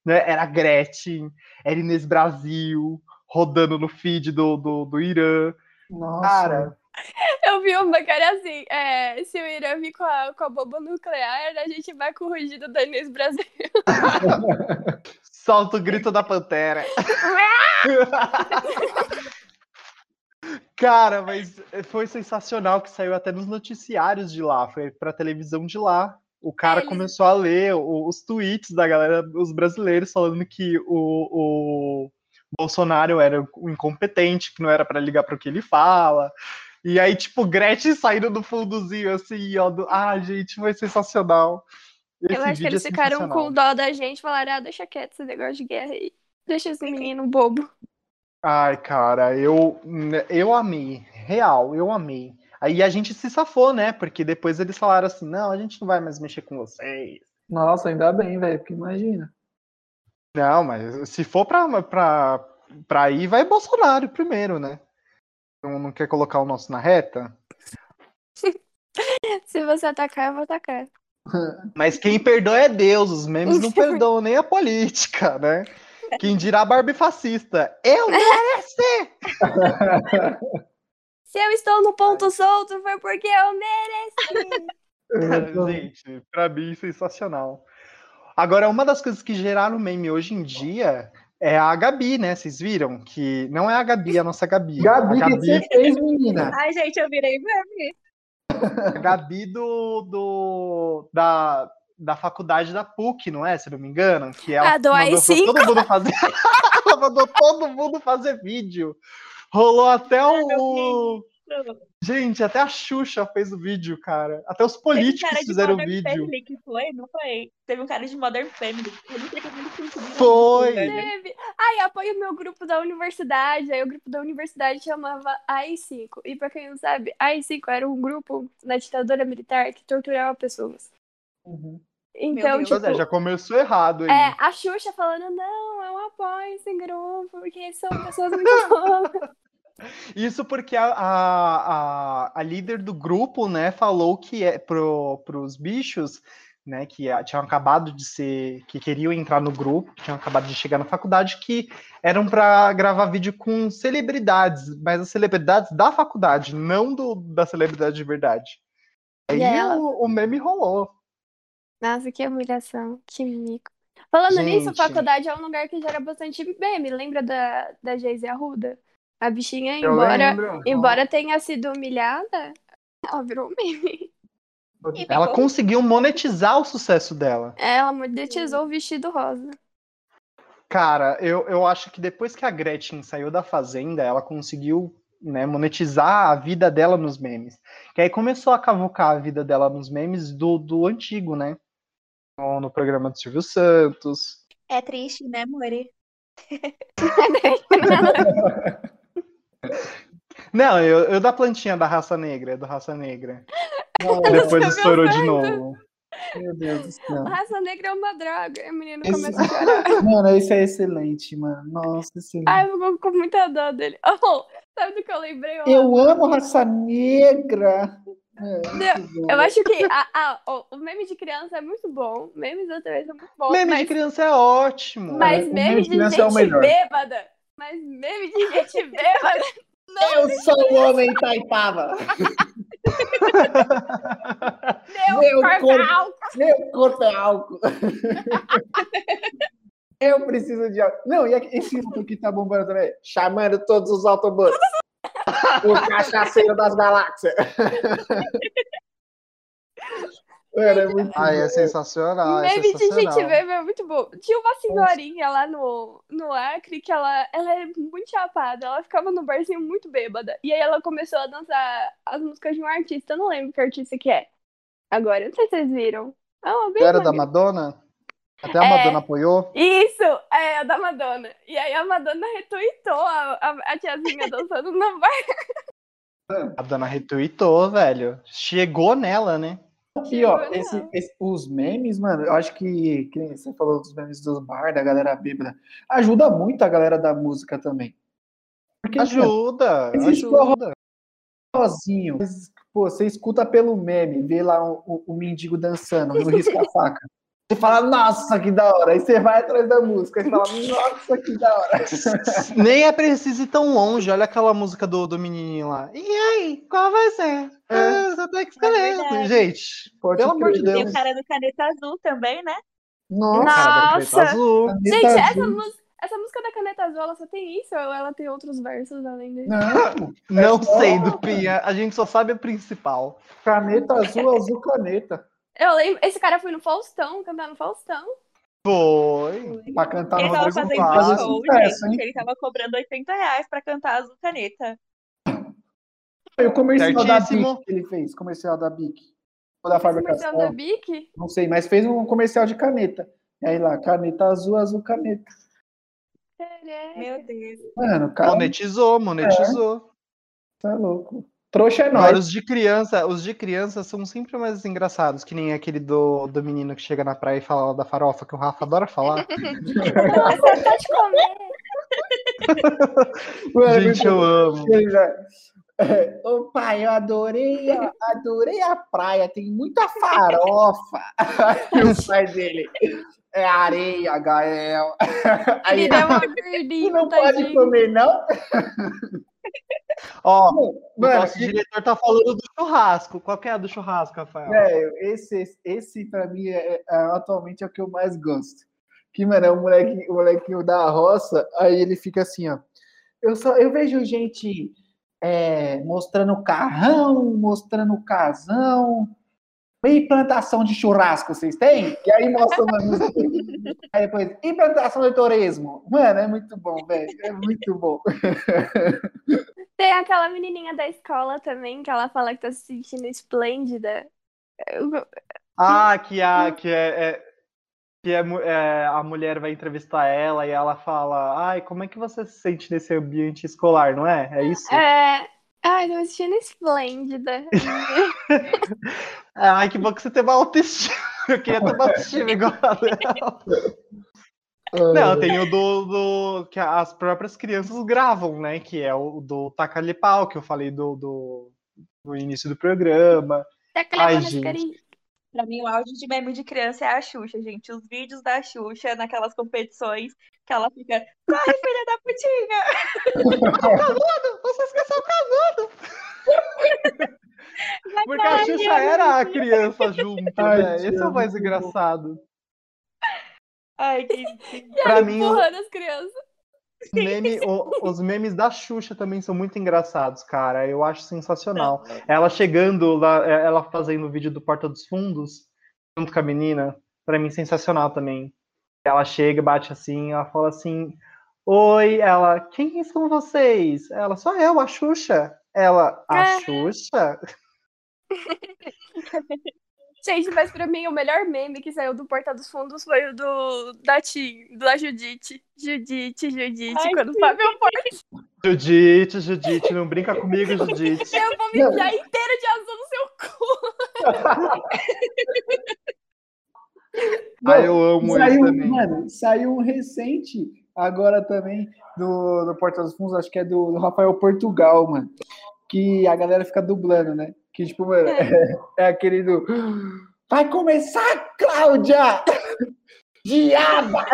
Né? Era Gretchen, era Inês Brasil, rodando no feed do, do, do Irã. Nossa. Cara. Eu vi uma era assim: é, se o Irã vir com a, com a bomba nuclear, a gente vai com o rugido da Inês Brasil. Solta o grito da pantera. Cara, mas foi sensacional que saiu até nos noticiários de lá, foi pra televisão de lá. O cara é, começou a ler os tweets da galera, os brasileiros, falando que o, o Bolsonaro era um incompetente, que não era para ligar para o que ele fala. E aí, tipo, Gretchen saindo do fundozinho assim, ó. Do... Ah, gente, foi sensacional. Esse Eu acho que eles é ficaram com dó da gente, falaram, ah, deixa quieto esse negócio de guerra aí. Deixa esse menino bobo. Ai, cara, eu, eu amei. Real, eu amei. Aí a gente se safou, né? Porque depois eles falaram assim: não, a gente não vai mais mexer com vocês. Nossa, ainda bem, velho, porque imagina. Não, mas se for pra, pra, pra ir, vai Bolsonaro primeiro, né? Não, não quer colocar o nosso na reta? se você atacar, eu vou atacar. Mas quem perdoa é Deus, os memes não perdoam nem a política, né? Quem dirá Barbie fascista? Eu mereci! Se eu estou no ponto solto, foi porque eu mereci. Cara, gente, pra mim, sensacional. Agora, uma das coisas que geraram meme hoje em dia é a Gabi, né? Vocês viram? Que não é a Gabi, é a nossa Gabi. Gabi, a Gabi... que você fez, menina. Ai, gente, eu virei meme. A Gabi do, do, da, da faculdade da PUC, não é? Se não me engano. Que ela ah, do mandou AI5? todo mundo fazer. ela mandou todo mundo fazer vídeo. Rolou até o. Gente, até a Xuxa fez o vídeo, cara. Até os políticos fizeram o vídeo. Family que foi, não foi? Teve um cara de Modern Family. Eu não sei como Foi. Teve. Ai, apoio o meu grupo da universidade. Aí o grupo da universidade chamava AI5. E pra quem não sabe, AI5 era um grupo na ditadura militar que torturava pessoas. Uhum. Então, tipo, é, já começou errado aí. É, a Xuxa falando, não, eu apoio esse grupo, porque são pessoas muito boas. Isso porque a, a, a, líder do grupo, né, falou que é pro, pros bichos, né, que tinham acabado de ser, que queriam entrar no grupo, que tinham acabado de chegar na faculdade, que eram para gravar vídeo com celebridades, mas as celebridades da faculdade, não do, da celebridade de verdade. Aí ela... o, o, meme rolou. Nossa, que humilhação, que mico. Falando Gente. nisso, faculdade é um lugar que gera bastante meme. Lembra da, da Geise Arruda? A bichinha, embora, embora tenha sido humilhada, ela virou meme. Ela conseguiu monetizar o sucesso dela. Ela monetizou o vestido rosa. Cara, eu, eu acho que depois que a Gretchen saiu da Fazenda, ela conseguiu né, monetizar a vida dela nos memes. Que aí começou a cavucar a vida dela nos memes do, do antigo, né? No, no programa do Silvio Santos. É triste, né, More? Não, eu, eu da plantinha da raça negra, do raça negra. Depois estourou de novo. Meu Deus do céu. Raça negra é uma droga. O menino esse... começa a chorar. Mano, isso é excelente, mano. Nossa, excelente. Ai, eu vou com muita dó dele. Oh, sabe do que eu lembrei? Eu, eu amo raça negra. É, eu acho que a, a, o, o, meme de criança é muito bom. Memes outra vez é muito bom. Meme mas, de criança é ótimo. Mas meme, meme de, de gente é bêbada mas meme de gente bêbada. Não eu sou o homem Taipava. meu, meu corpo, é álcool. Meu corpo é álcool. eu preciso de álcool. Não, e esse outro que tá bombando também. Chamando todos os autobuses. O cachaceiro das galáxias. Mano, é muito Ai, é sensacional. É Meme sensacional. de gente meme é muito bom. Tinha uma senhorinha lá no, no Acre que ela, ela é muito chapada. Ela ficava no barzinho muito bêbada. E aí ela começou a dançar as músicas de um artista. Eu não lembro que artista que é. Agora, não sei se vocês viram. Ah, Era da Madonna? Até a é, Madonna apoiou? Isso, é, a da Madonna. E aí a Madonna retweetou a, a, a tiazinha dançando no bar. A Madonna retweetou, velho. Chegou nela, né? Aqui, ó, esse, esse, os memes, mano, eu acho que, que você falou dos memes dos bar, da galera bêbada, ajuda muito a galera da música também. Porque, ajuda, mano, ajuda. Sozinho, pô, você escuta pelo meme, vê lá o, o, o mendigo dançando no risca-faca. Você fala, nossa, que da hora. Aí você vai atrás da música e fala, nossa, que da hora. Nem é preciso ir tão longe. Olha aquela música do, do menininho lá. E aí, qual vai ser? É. Ah, você tem que escolher. É Gente, Pode pelo amor de Deus. Tem o cara do caneta azul também, né? Nossa. Azul. Gente, caneta essa, azul. essa música da caneta azul, ela só tem isso ou ela tem outros versos além disso? Não, não sei, Dupinha. A gente só sabe a principal. Caneta azul, azul caneta. Eu lembro, esse cara foi no Faustão, cantar no Faustão. Foi. foi. Pra cantar ele no tava fazendo Paz. show, gente, ele tava cobrando 80 reais pra cantar Azul Caneta. Foi o comercial Certíssimo. da Bic que ele fez, comercial da Bic. Ou da Fábrica Comercial da Bic? Não sei, mas fez um comercial de caneta. E aí lá, caneta azul, azul caneta. Meu Deus. Mano, cara... Monetizou, monetizou. É. Tá louco. Trouxa é nóis. os de criança, os de criança são sempre mais engraçados, que nem aquele do, do menino que chega na praia e fala da farofa, que o Rafa adora falar. Nossa, tá de comer. Mano, Gente, eu amo. É, ô pai, eu adorei, adorei a praia, tem muita farofa. e o pai dele é areia, Gael. Aí, Ele deu uma verdinha, não pode comer, não? Ó, o nosso diretor tá falando do churrasco. Qual que é a do churrasco, Rafael? É, esse, esse pra mim é, é, atualmente é o que eu mais gosto. Que, mano, é o moleque, o molequinho da roça, aí ele fica assim, ó. Eu, só, eu vejo gente é, mostrando carrão, mostrando casão, E plantação de churrasco vocês têm? E aí mostra uma música. Aí depois, e plantação de turismo? Mano, é muito bom, velho. É muito bom. Tem aquela menininha da escola também, que ela fala que tá se sentindo esplêndida. Ah, que, a, que é, é que é, é, a mulher vai entrevistar ela e ela fala: Ai, como é que você se sente nesse ambiente escolar, não é? É isso? É. Ai, tô me sentindo esplêndida. Ai, que bom que você tem uma autoestima. Eu queria ter uma autoestima igual a dela. Não, tem o do, do, que as próprias crianças gravam, né? Que é o do Taca-lhe pau, que eu falei do, do, do início do programa. Ai, gente. Pra mim, o áudio de meme de criança é a Xuxa, gente. Os vídeos da Xuxa naquelas competições que ela fica, corre, filha da putinha! canudo! Você esqueceu o canudo! Porque a Xuxa era a criança junto, Ai, né? Esse é o mais engraçado. Ai, que. pra mim, empurrando as crianças. Meme, o, os memes da Xuxa também são muito engraçados, cara. Eu acho sensacional. Ela chegando lá, é, ela fazendo o vídeo do Porta dos Fundos, junto com a menina, para mim sensacional também. Ela chega, bate assim, ela fala assim: Oi, ela, quem são vocês? Ela, sou eu, a Xuxa. Ela, a é. Xuxa? Gente, mas pra mim o melhor meme que saiu do Porta dos Fundos foi o do da Tim, da Judite. Judite, Judite, Ai, quando o Fábio Porte. Judite, Judite, não brinca comigo, Judite. Eu vou me enfiar inteiro de azul no seu cu. ah, eu amo saiu, isso também. Mano, saiu um recente agora também do, do Porta dos Fundos, acho que é do, do Rafael Portugal, mano. Que a galera fica dublando, né? Que, tipo, mano, é, é aquele do. Vai começar, Cláudia! Diaba!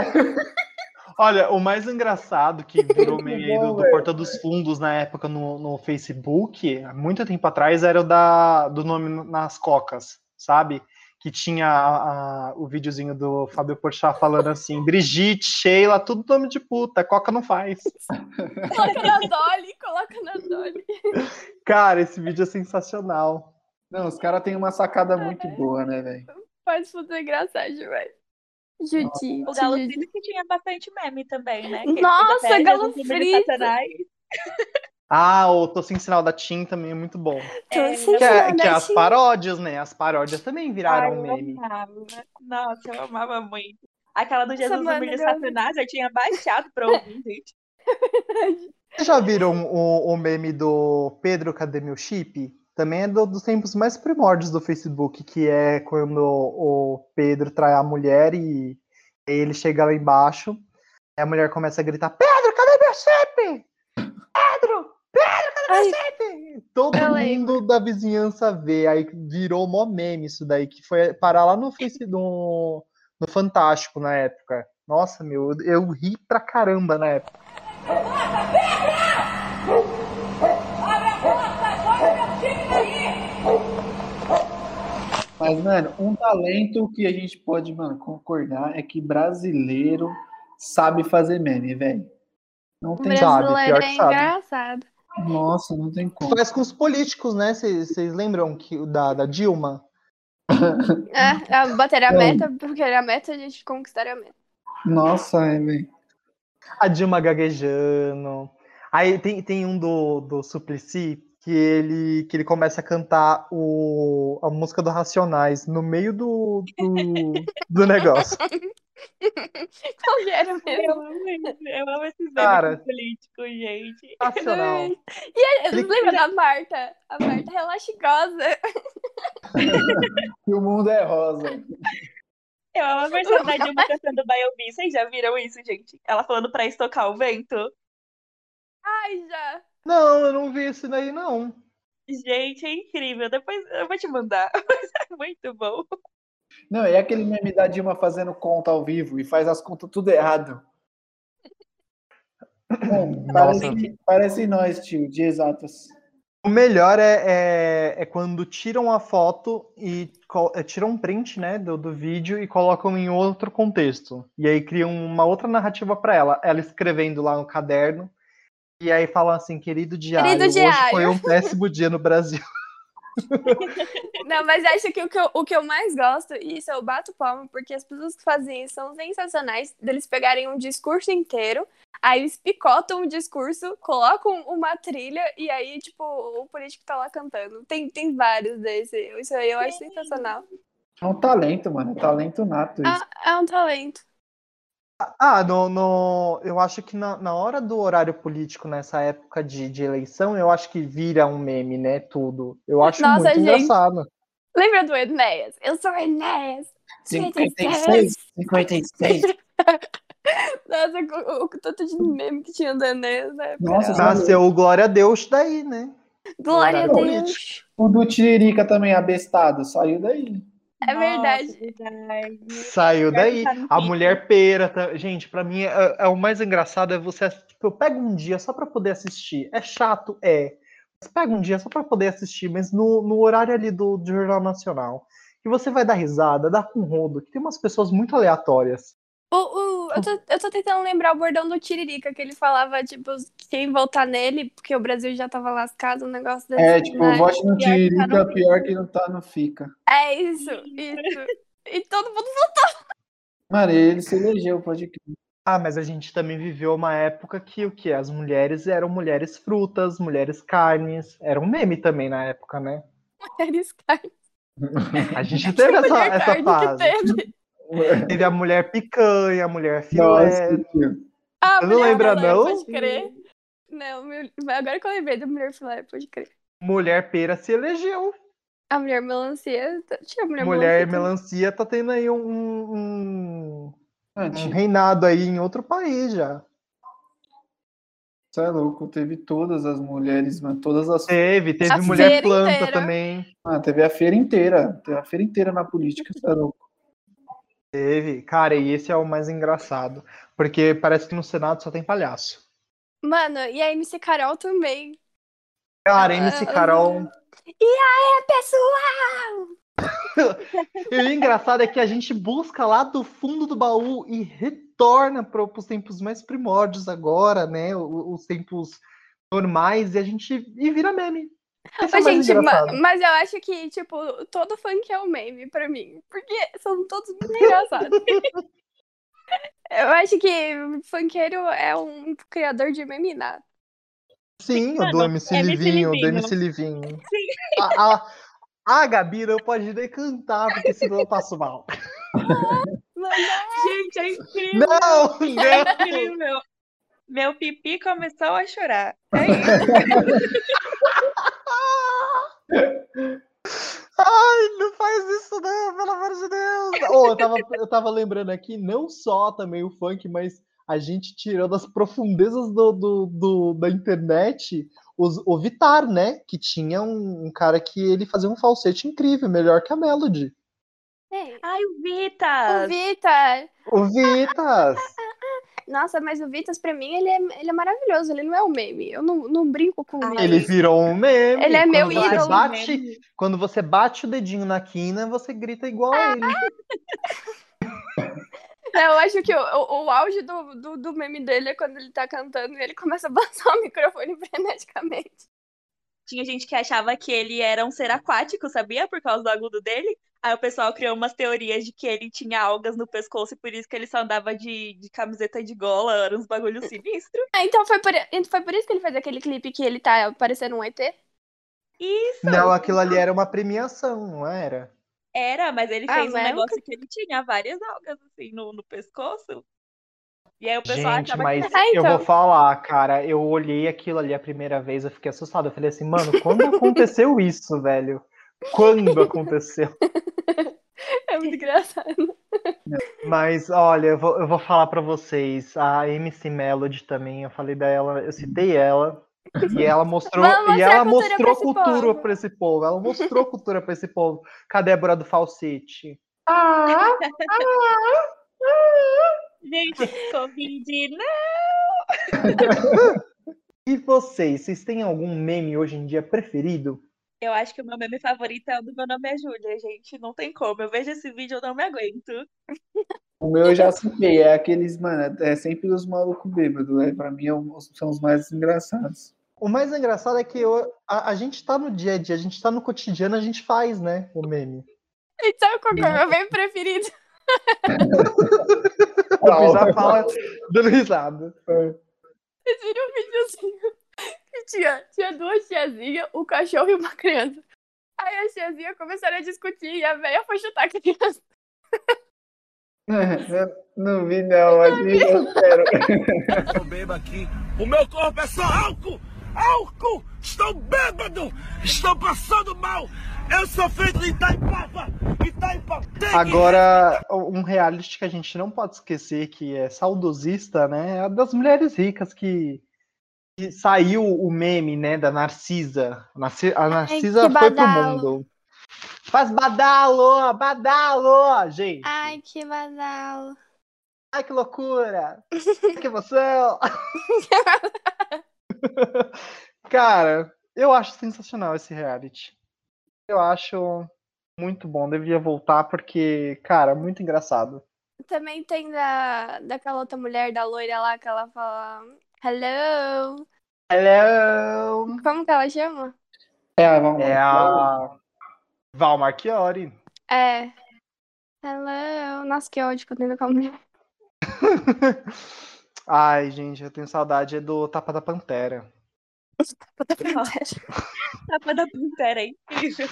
Olha, o mais engraçado que virou meme do, do Porta dos Fundos na época no, no Facebook, há muito tempo atrás, era o da, do nome nas cocas, sabe? Que tinha a, a, o videozinho do Fábio Porchat falando assim, Brigitte, Sheila, tudo nome de puta, coca não faz. Coloca na Dolly, coloca na Dolly. Cara, esse vídeo é sensacional. Não, os caras têm uma sacada muito boa, né, velho? Pode fazer engraçado, velho. Judite. O Galo Frito que tinha bastante meme também, né? Que Nossa, Galo Frito! Ah, o Tô Sem Sinal da Tim também é muito bom. É, que, é, que é as paródias, né? As paródias também viraram Ai, meme. Amava. Nossa, eu amava muito. Aquela do Jesus Humilha Satanás, eu tinha baixado pra ouvir, gente. Vocês já viram o, o meme do Pedro, cadê meu chip? Também é do, dos tempos mais primórdios do Facebook, que é quando o Pedro trai a mulher e ele chega lá embaixo, e a mulher começa a gritar: Pedro, cadê meu chip? Chip? Todo mundo lembro. da vizinhança vê, aí virou mó meme isso daí, que foi parar lá no Facebook, no, no Fantástico na época. Nossa, meu, eu ri pra caramba na época. Mas, mano, um talento que a gente pode, mano, concordar é que brasileiro sabe fazer meme, velho. Não tem brasileiro sabe, é engraçado. Nossa, não tem como. Faz com os políticos, né? Vocês lembram que da, da Dilma? É, a bater a meta, porque a meta a gente conquistaria a meta. Nossa, é, velho. A Dilma gaguejando. Aí tem, tem um do, do Suplicy que ele, que ele começa a cantar o, a música do Racionais no meio do, do, do negócio. Qual era mesmo? Eu amo, eu amo esses Cara, políticos, gente. Nacional. E ele... lembra da Marta? A Marta relaxigosa. que o mundo é rosa. Eu amo a versão da Dilma cantando Biobi. Vocês já viram isso, gente? Ela falando pra estocar o vento. Ai, já. Não, eu não vi esse daí, não. Gente, é incrível. Depois eu vou te mandar. Mas é muito bom. Não, é aquele meme da Dilma fazendo conta ao vivo e faz as contas tudo errado. Bom, parece, parece nós, tio, de exatas. O melhor é, é, é, quando tiram a foto e é, tiram um print né, do, do vídeo e colocam em outro contexto. E aí criam uma outra narrativa para ela. Ela escrevendo lá no caderno e aí falam assim, querido diário, querido diário. hoje foi um péssimo dia no Brasil. Não, mas acho que o que, eu, o que eu mais gosto, e isso eu bato palma, porque as pessoas que fazem isso são sensacionais, deles pegarem um discurso inteiro, aí eles picotam o discurso, colocam uma trilha, e aí, tipo, o político tá lá cantando. Tem, tem vários desses. Isso aí eu acho sensacional. É um talento, mano. É talento nato isso. É, é um talento. Ah, no, no, eu acho que na, na hora do horário político, nessa época de, de eleição, eu acho que vira um meme, né? Tudo. Eu acho Nossa, muito gente. engraçado. Lembra do Enéas? Eu sou Enéas. 56, 56. Nossa, o, o tanto de meme que tinha do Enéas, né? Nossa, Nasceu o Glória a Deus daí, né? Glória a horário Deus. O do Tiririca também, abestado, saiu daí. É verdade. Nossa, verdade. Saiu daí. Tá A mulher pera. tá- Gente, pra mim, é, é o mais engraçado é você. Tipo, eu pego um dia só pra poder assistir. É chato? É. Mas pega um dia só pra poder assistir, mas no, no horário ali do, do Jornal Nacional. Que você vai dar risada, dar com rodo, que tem umas pessoas muito aleatórias. O, o- eu, tô, eu tô tentando lembrar o bordão do Tiririca, que ele falava, tipo, quem votar nele, porque o Brasil já tava lascado, um negócio desse. É, tipo, né? vote no Pior tá Tiririca, no pior que não tá no Fica. É isso, isso. E todo mundo Mano, ele se elegeu, pode crer. Ah, mas a gente também viveu uma época que o que? As mulheres eram mulheres frutas, mulheres carnes. Era um meme também na época, né? mulheres carne. A gente teve essa, mulher essa carne fase. Que teve. A mulher picanha, a mulher Nossa, filé. tio. Ah, Você não mulher lembra, filé, não? Pode crer. Não, meu- agora que eu lembrei da mulher filé, pode crer. Mulher pera se elegeu. A mulher melancia. Tinha a mulher, Mulher melancia. melancia tá tendo aí um, um, Ah, um tio, reinado aí em outro país já. Você é louco, teve todas as mulheres, mano, todas as. Teve, teve A mulher planta inteira. também. Ah, teve a feira inteira. Teve a feira inteira na política, você é louco. Teve. Cara, e esse é o mais engraçado. Porque parece que no Senado só tem palhaço. Mano, e a MC Carol também. Cara, Ah, MC ah, Carol. E aí, pessoal? E o engraçado é que a gente busca lá do fundo do baú e retorna para os tempos mais primórdios agora, né? Os tempos normais, e a gente e vira meme. Esse é Ô, gente, ma- engraçado. mas eu acho que, tipo, todo funk é um meme pra mim. Porque são todos muito engraçados. eu acho que funkeiro é um criador de meme nato. Sim, o do MC MC Livinho, do Livinho. MC Livinho. A, a, a Gabi não pode nem cantar, porque senão eu passo mal. Mano, Gente, é incrível. Não, É não! incrível. Meu pipi começou a chorar. É isso. Ai, não faz isso não, pelo amor de Deus! Oh, eu, tava, eu tava lembrando aqui, não só também o funk, mas a gente tirou das profundezas do, do, do- da internet os- o Vitar, né? Que tinha um, um cara que ele fazia um falsete incrível, melhor que a Melody. é, Ai, o o Vitas. Vitas. O Vitas! Nossa, mas o Vitas, pra mim, ele é, ele é maravilhoso. Ele não é um meme. Eu não, não brinco com Ai, ele. Ele virou um meme. Ele é meu quando você ídolo. Bate, quando você bate o dedinho na quina, você grita igual a ele. Eu acho que o, o, o auge do, do, do meme dele é quando ele tá cantando e ele começa a balançar o microfone freneticamente. Tinha gente que achava que ele era um ser aquático, sabia? Por causa do agudo dele. Aí o pessoal criou umas teorias de que ele tinha algas no pescoço e por isso que ele só andava de, de camiseta de gola, era uns bagulhos sinistros. Ah, então foi por, então foi por isso que ele fez aquele clipe que ele tá parecendo um ET? Isso! Não, aquilo ali era uma premiação, não era? Era, mas ele Ah, fez um mas eu negócio que ele tinha várias algas assim no, no pescoço. E aí o pessoal Gente, achava mas que Ah, eu então. vou falar, cara, eu olhei aquilo ali a primeira vez, eu fiquei assustado. Eu falei assim, mano, quando aconteceu isso, velho? Quando aconteceu? É muito engraçado. Mas, olha, eu vou, eu vou falar pra vocês, a MC Melody também, eu falei dela, eu citei ela, e ela mostrou, e ela cultura pra mostrou esse cultura povo. pra esse povo, ela mostrou cultura pra esse povo. Cadê a Débora do Falsete? Gente, Covid, né? E vocês, vocês têm algum meme hoje em dia preferido? Eu acho que o meu meme favorito é o do Meu Nome é Júlia, gente. Não tem como. Eu vejo esse vídeo e eu não me aguento. O meu eu já citei, é aqueles, mano, é sempre os malucos bêbados, é, pra mim é são os mais engraçados. o mais engraçado é que eu, a, a gente tá no dia a dia, a gente tá no cotidiano, a gente faz, né? O meme. E sabe qual é o meu meme preferido? o já fala dando risada. Vocês viram um videozinho que tinha, tinha duas tiazinhas, um cachorro e uma criança. Aí as tiazinhas começaram a discutir e a velha foi chutar a criança. Não vi, não, mas eu espero. Eu bebo aqui. O meu corpo é só álcool! Álcool! Estou bêbado! Estou passando mal! Eu sou feito de Itaipava! Itaipava! Agora, um reality que a gente não pode esquecer que é saudosista, né? É a das mulheres ricas que, que saiu o meme, né? Da Narcisa. A Narcisa Ai, foi pro mundo. Faz badalo, badalo, gente. Ai, que badalo. Ai, que loucura. que emoção. Cara, eu acho sensacional esse reality. Eu acho muito bom. Deveria voltar porque, cara, muito engraçado. Também tem da, daquela outra mulher, da loira lá, que ela fala Hello. Hello. Como que ela chama? É a, vamos, é a Val Marchiori. É. Hello. Nossa, que ódio que eu tenho com. Ai, gente, eu tenho saudade do Tapa da Pantera. Tapa da Pantera. Tapa da Pantera é incrível.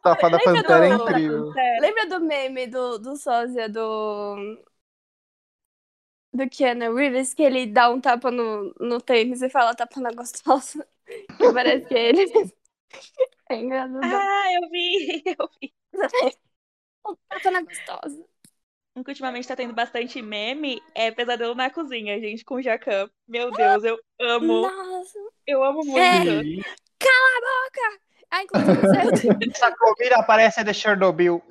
Tapa da Pantera é incrível. Lembra do meme do, do sósia do. Do Keanu Reeves, que ele dá um tapa no, no tênis e fala tapa na gostosa. Que parece que é ele. É engraçado. Ah, eu vi, eu vi. um tapa na gostosa. Um que ultimamente tá tendo bastante meme é Pesadelo na Cozinha, gente, com o Jacan. Meu Deus, eu amo. Nossa. Eu amo muito. É. Cala a boca! Ah, inclusive, Essa comida parece a de Chernobyl.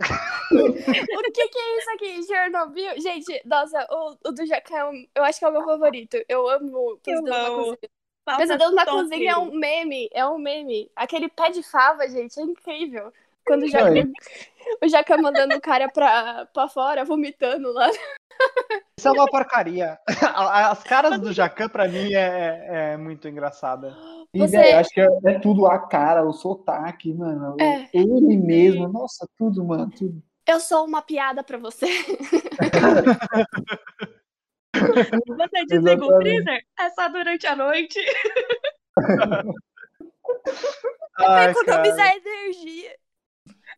o que, que é isso aqui, Chernobyl? Gente, nossa, o, o do Jacan, eu acho que é o meu favorito. Eu amo Pesadelo na Cozinha. Pesadelo na Cozinha é um meme, é um meme. Aquele pé de fava, gente, é incrível. Quando o Jacan, o Jacan mandando o cara pra, pra fora, vomitando lá. Isso é uma porcaria. As caras do Jacan, pra mim, é, é muito engraçada. Você... E, acho que é, é, tudo a cara, o sotaque, mano. É. Ele mesmo, nossa, tudo, mano, tudo. Eu sou uma piada pra você. Você desliga o freezer? É só durante a noite. Ai, economizar energia.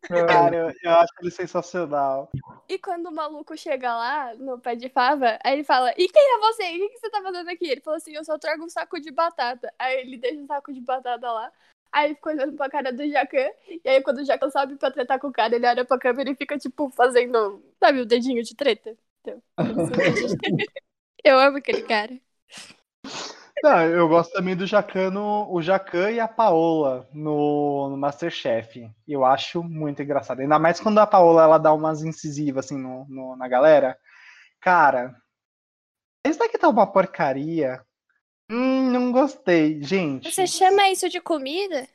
Cara, eu, eu, acho ele sensacional. E quando o maluco chega lá no pé de fava, aí ele fala: E quem é você? O que, que você tá fazendo aqui? Ele falou assim: Eu só trago um saco de batata. Aí ele deixa um saco de batata lá. Aí ele ficou olhando pra cara do Jacan. E aí, quando o Jacan sobe pra tretar com o cara, ele olha pra câmera e fica, tipo, fazendo, sabe, o dedinho de treta. Então, eu amo aquele cara. Não, eu gosto também do Jacano, o Jacan e a Paola no, no Masterchef. Eu acho muito engraçado. Ainda mais quando a Paola ela dá umas incisivas assim no, no, na galera. Cara, isso daqui tá uma porcaria. Hum, não gostei, gente. Você chama isso de comida?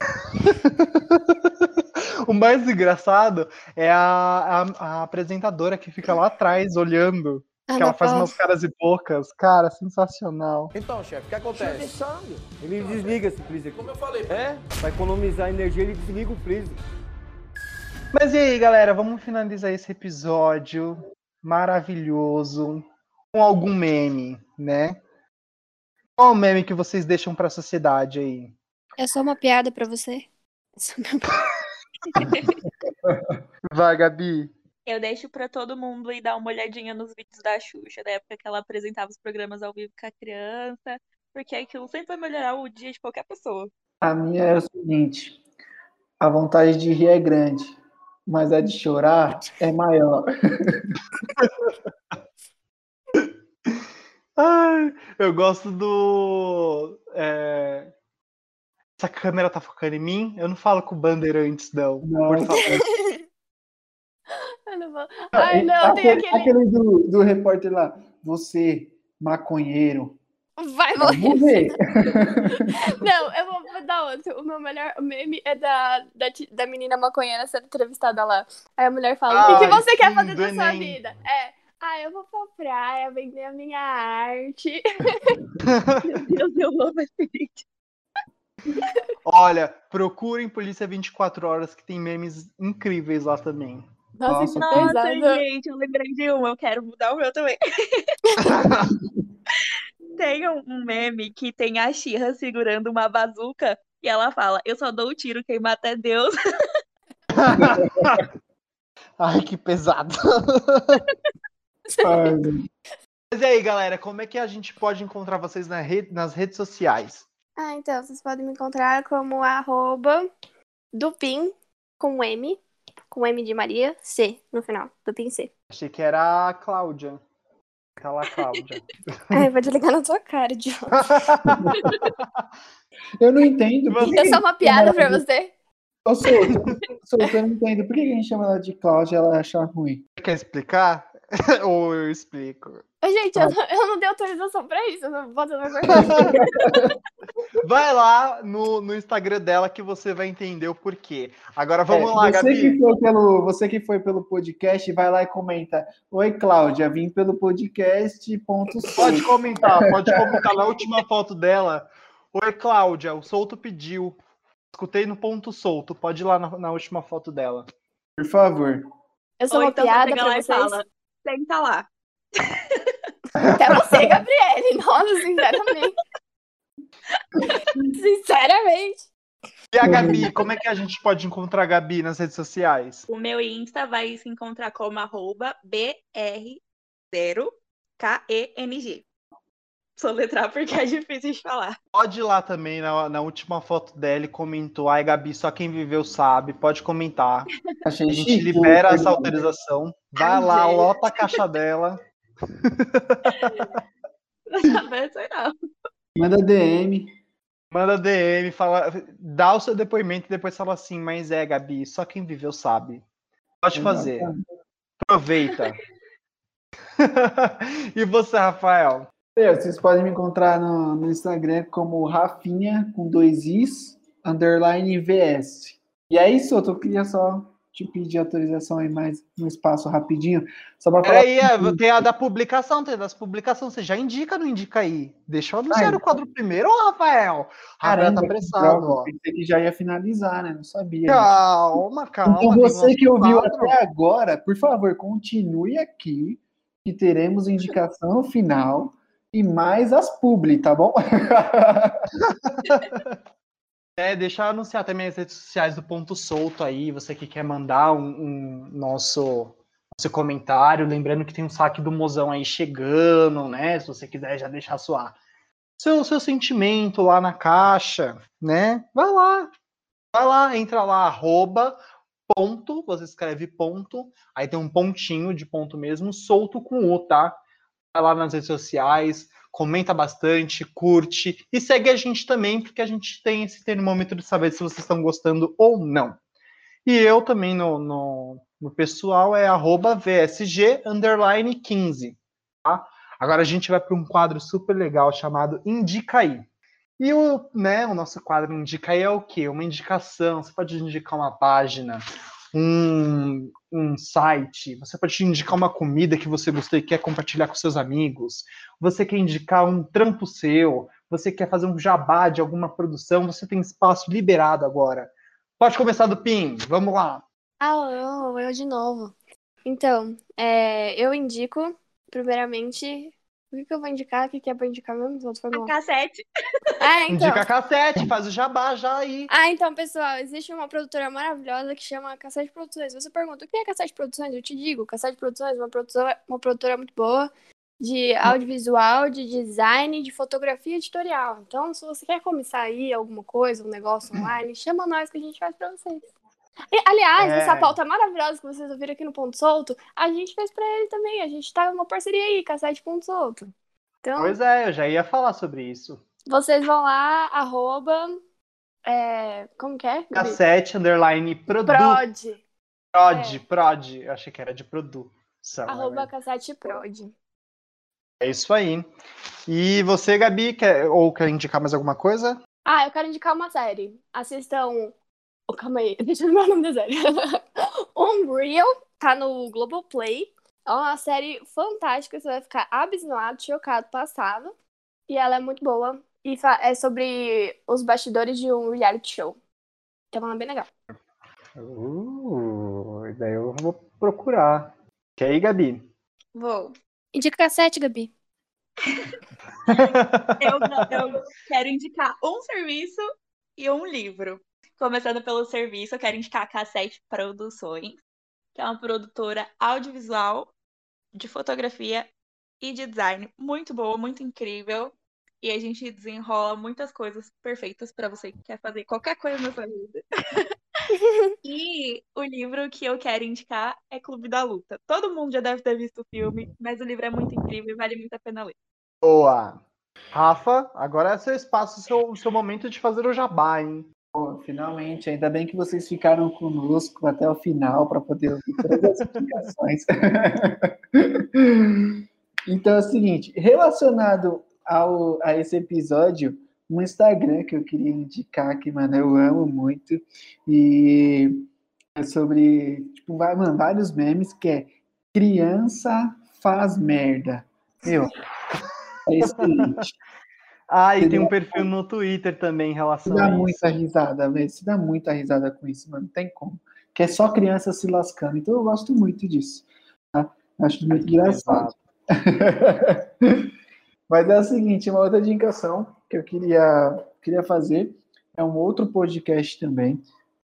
o mais engraçado é a, a, a apresentadora que fica lá atrás olhando que ela faz umas caras e bocas. Cara, sensacional. Então, chefe, o que acontece? Ele desliga esse freezer. Como eu falei. É, pra economizar energia, ele desliga o freezer. Mas e aí, galera, vamos finalizar esse episódio maravilhoso com algum meme, né? Qual o meme que vocês deixam pra sociedade aí? É só uma piada pra você. Vai, Gabi. Eu deixo para todo mundo ir dar uma olhadinha nos vídeos da Xuxa, da época que ela apresentava os programas ao vivo com a criança, porque aquilo sempre vai melhorar o dia de qualquer pessoa. A minha é o seguinte: a vontade de rir é grande, mas a de chorar é maior. Ai, eu gosto do. É... Essa câmera tá focando em mim? Eu não falo com bandeirantes, não. não. Por favor. Eu não vou. Ai, não, aquele, tem aquele. Aquele do, do repórter lá. Você, maconheiro. Vai morrer. não, eu vou, dar outro. O meu melhor meme é da, da, da menina maconheira sendo entrevistada lá. Aí a mulher fala: O que, que você sim, quer fazer da sua vida? É. Ah, eu vou pra praia vender a minha arte. Meu Deus, eu amo esse vídeo. Olha, procurem Polícia 24 Horas, que tem memes incríveis lá também. Nossa, Nossa, Nossa, gente, eu lembrei de um, eu quero mudar o meu também. Tem um, um meme que tem a Xirra segurando uma bazuca e ela fala: Eu só dou o tiro, quem mata é Deus. Ai, que pesado. Mas e aí, galera, como é que a gente pode encontrar vocês na rede- nas redes sociais? Ah, então, vocês podem me encontrar como arroba dupin com M, com M de Maria, C no final, dupin C. Achei que era a Cláudia. Aquela Cláudia. Ai, vou desligar na tua cara, idiota. Eu não entendo. por que Eu que sou a uma piada pra você. Ô, Souto, Souto, eu não entendo. Por que que a gente chama ela de Cláudia e ela acha ruim? Quer explicar? Ou eu explico? Gente, eu, não- eu não dei autorização pra isso, eu não não acordar. Vai lá no, no Instagram dela que você vai entender o porquê. Agora vamos É, lá, você Gabi. Que foi pelo, você que foi pelo podcast, vai lá e comenta. Oi, Cláudia, vim pelo podcast. Ponto Pode Souto." comentar, pode comentar na última foto dela. Oi, Cláudia, o solto pediu. Escutei no ponto solto. Pode ir lá na, na última foto dela. Por favor. Eu sou Ou uma então você piada pra vocês. fala: Senta lá. Até você, Gabriele. Nossa, sinceramente. sinceramente. E a Gabi, como é que a gente pode encontrar a Gabi nas redes sociais? O meu Insta vai se encontrar como arroba BR0KENG. Soletrar porque é difícil de falar. Pode ir lá também na, na última foto dela e comentou. Ai, Gabi, só quem viveu sabe. Pode comentar. Achei A gente libera essa autorização. Vai Ai, lá, gente. lota a caixa dela. Não não. Manda DM. Manda DM, fala, dá o seu depoimento e depois fala assim, mas é, Gabi, só quem viveu sabe. Pode fazer. Aproveita. e você, Rafael? É, Vocês podem me encontrar no, no Instagram como Rafinha, com dois Is, underline VS. E é isso, eu queria só te pedir autorização aí mais um espaço rapidinho, só pra falar. Peraí, é, tem a da publicação, tem das publicações. Você já indica não indica aí? Deixa eu anunciar Ai. o quadro primeiro, ô, Rafael. Rafael tá apressado, ó. Pensei que já ia finalizar, né? Não sabia. Calma, calma. Então você que ouviu quadro. até agora, por favor, continue aqui, que teremos indicação no final e mais as publi, tá bom? É, deixa eu anunciar também as redes sociais do Ponto Solto aí, você que quer mandar um, um nosso, nosso comentário, lembrando que tem um saque do mozão aí chegando, né? Se você quiser já deixar sua, seu, seu sentimento lá na caixa, né? Vai lá, vai lá, entra lá, arroba, ponto, você escreve ponto, aí tem um pontinho de ponto mesmo, solto com O, tá? Vai lá nas redes sociais, comenta bastante, curte e segue a gente também, porque a gente tem esse termômetro de saber se vocês estão gostando ou não. E eu também no, no, no pessoal é arroba VSG underline 15. Tá? Agora a gente vai para um quadro super legal chamado Indica aí. E o, né, o nosso quadro Indica aí é o quê? Uma indicação. Você pode indicar uma página, um, um site, você pode indicar uma comida que você gostou e quer compartilhar com seus amigos, você quer indicar um trampo seu, você quer fazer um jabá de alguma produção, você tem espaço liberado agora. Pode começar do PIN, vamos lá. Alô, eu de novo. Então, é, eu indico, primeiramente, o que, que eu vou indicar? O que, que é pra indicar mesmo? A cassete. Ah, então. Indica cassete, faz o jabá já aí. Ah, então, pessoal, existe uma produtora maravilhosa que chama Cassete Produções. Você pergunta, o que é Cassete Produções? Eu te digo, Cassete Produções é uma produtora, uma produtora muito boa de audiovisual, de design, de fotografia editorial. Então, se você quer começar aí alguma coisa, um negócio online, chama nós que a gente faz pra vocês. E, aliás, É. essa pauta maravilhosa que vocês ouviram aqui no Ponto Solto, a gente fez pra ele também. A gente tá numa parceria aí, Cassete Ponto Solto. Então, Pois é, eu já ia falar sobre isso. vocês vão lá, arroba. é, como que é? Cassete, underline, produto. Prod. Prod, é. prod. Eu achei que era de produção. Arroba né? cassete prod. É isso aí. E você, Gabi, quer, ou quer indicar mais alguma coisa? Ah, eu quero indicar uma série. Assistam. Oh, calma aí, deixa eu lembrar o nome da série. Unreal, tá no Globoplay. É uma série fantástica, você vai ficar abismado, chocado, passado. E ela é muito boa. E é sobre os bastidores de um reality show. Então é bem legal. Uh, daí eu vou procurar. Quer ir, Gabi? Vou. Indica cassete, Gabi. eu, eu quero indicar um serviço e um livro. Começando pelo serviço, eu quero indicar a Cassete Produções, que é uma produtora audiovisual de fotografia e de design muito boa, muito incrível. E a gente desenrola muitas coisas perfeitas para você que quer fazer qualquer coisa na sua vida. e o livro que eu quero indicar é Clube da Luta. Todo mundo já deve ter visto o filme, mas o livro é muito incrível e vale muito a pena ler. Boa! Rafa, agora é seu espaço, seu, seu momento de fazer o jabá, hein? Pô, finalmente, ainda bem que vocês ficaram conosco até o final para poder ouvir todas as explicações. então é o seguinte, relacionado ao, a esse episódio, um Instagram que eu queria indicar, que, mano, eu amo muito, e é sobre, tipo, mano, vários memes, que é criança faz merda. Meu, é excelente. Ah, e tem um perfil no Twitter também em relação dá a muita risada, velho. Você dá muita risada com isso, mano. Não tem como. Que é só criança se lascando. Então eu gosto muito disso. Tá? Acho muito engraçado. Mas é o seguinte, uma outra indicação que eu queria, queria fazer é um outro podcast também.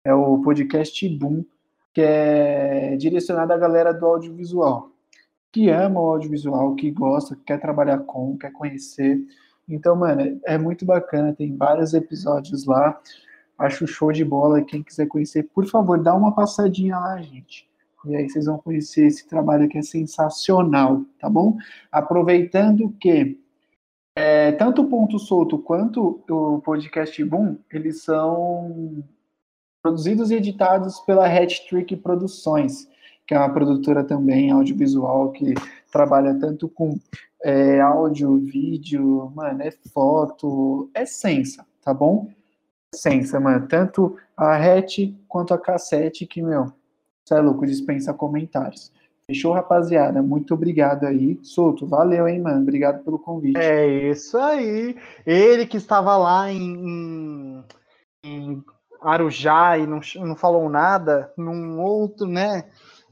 É o podcast Boom, que é direcionado à galera do audiovisual que ama o audiovisual, que gosta, que quer trabalhar com, quer conhecer. Então, mano, é muito bacana, tem vários episódios lá. Acho show de bola. Quem quiser conhecer, por favor, dá uma passadinha lá, gente. E aí vocês vão conhecer esse trabalho que é sensacional, tá bom? Aproveitando que é, tanto o Ponto Solto quanto o podcast Boom, eles são produzidos e editados pela Hat Trick Produções que é uma produtora também audiovisual que trabalha tanto com é, áudio, vídeo, mano, é foto, é sensa, tá bom? Sensa, mano. Tanto a RET quanto a cassete, que, meu, você é louco, dispensa comentários. Fechou, rapaziada? Muito obrigado aí. Solto, valeu, hein, mano? Obrigado pelo convite. É isso aí. Ele que estava lá em, em Arujá e não, não falou nada, num outro, né?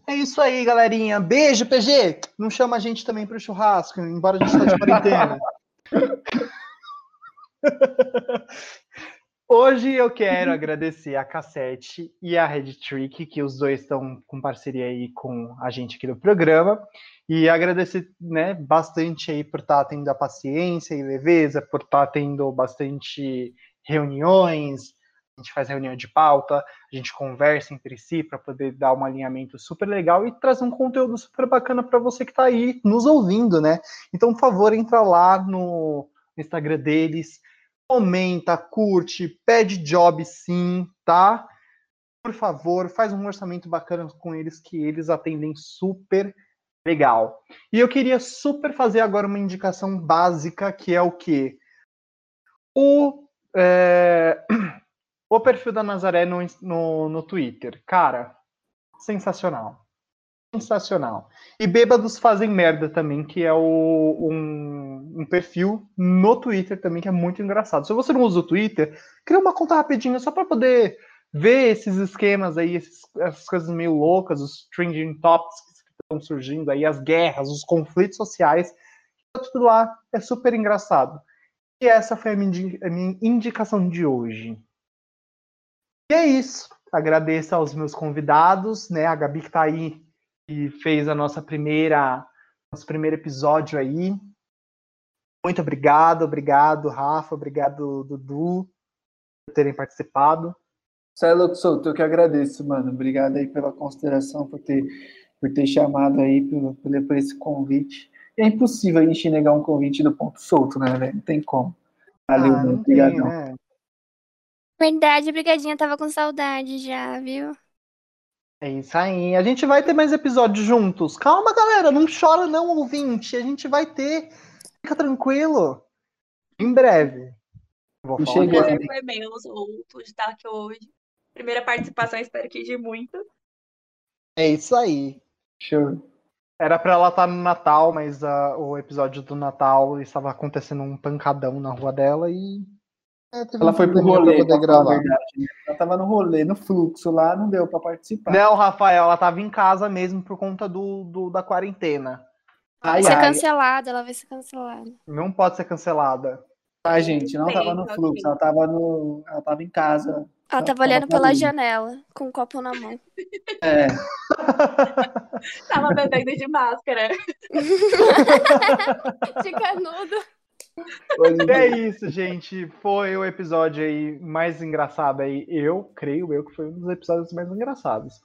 É isso aí, galerinha. Beijo, PG. Não chama a gente também para o churrasco, embora a gente esteja de quarentena. Hoje eu quero agradecer a Cassete e a Red Trick, que os dois estão com parceria aí com a gente aqui no programa. E agradecer né, bastante aí por estar tá tendo a paciência e leveza, por estar tá tendo bastante reuniões, a gente faz reunião de pauta, a gente conversa entre si para poder dar um alinhamento super legal e trazer um conteúdo super bacana para você que está aí nos ouvindo, né? Então, por favor, entra lá no Instagram deles, comenta, curte, pede job sim, tá? Por favor, faz um orçamento bacana com eles que eles atendem super legal. E eu queria super fazer agora uma indicação básica que é o que o é o perfil da Nazaré no, no, no Twitter. Cara, sensacional. Sensacional. E Bêbados Fazem Merda também, que é o, um, um, perfil no Twitter também, que é muito engraçado. Se você não usa o Twitter, cria uma conta rapidinha só para poder ver esses esquemas aí, esses, essas coisas meio loucas, os trending topics que estão surgindo aí, as guerras, os conflitos sociais. Tá tudo lá, é super engraçado. E essa foi a minha indicação de hoje. E é isso. Agradeço aos meus convidados, né? A Gabi que está aí e fez a nossa primeira, nosso primeiro episódio aí. Muito obrigado, obrigado, Rafa, obrigado, Dudu, por terem participado. Louco, Souto, eu que agradeço, mano. Obrigado aí pela consideração, por ter, por ter chamado aí, por, por, por esse convite. é impossível a gente negar um convite do ponto solto, né, velho? Não tem como. Valeu, ah, obrigado. Né? Verdade, Brigadinha tava com saudade já, viu? É isso aí. A gente vai ter mais episódios juntos. Calma, galera, não chora não, ouvinte. A gente vai ter. Fica tranquilo. Em breve. Vou falar Cheguei. Foi meus outros estar aqui hoje. Primeira participação, espero que de muito. É isso aí. Show. Era pra ela estar no Natal, mas uh, o episódio do Natal estava acontecendo um pancadão na rua dela e. É, ela foi pro rolê pra poder gravar. Né? Ela tava no rolê, no fluxo lá, não deu pra participar. Não, Rafael, ela tava em casa mesmo por conta do, do da quarentena. Vai ser cancelada, ela vai ser cancelada. Não pode ser cancelada. Ai, gente, não tava no fluxo, ela tava no. Ela tava em casa. Ela tava olhando pela janela, com um copo na mão. É. tava bebendo de máscara. de canudo. É isso, gente. Foi o episódio aí mais engraçado aí. Eu creio eu que foi um dos episódios mais engraçados.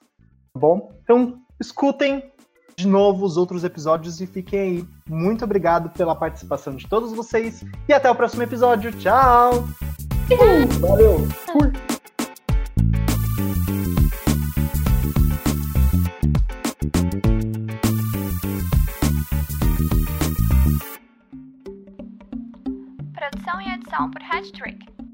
Tá bom? Então, escutem de novo os outros episódios e fiquem aí. Muito obrigado pela participação de todos vocês e até o próximo episódio. Tchau! Valeu! Fui! Produção e edição por Hattrick.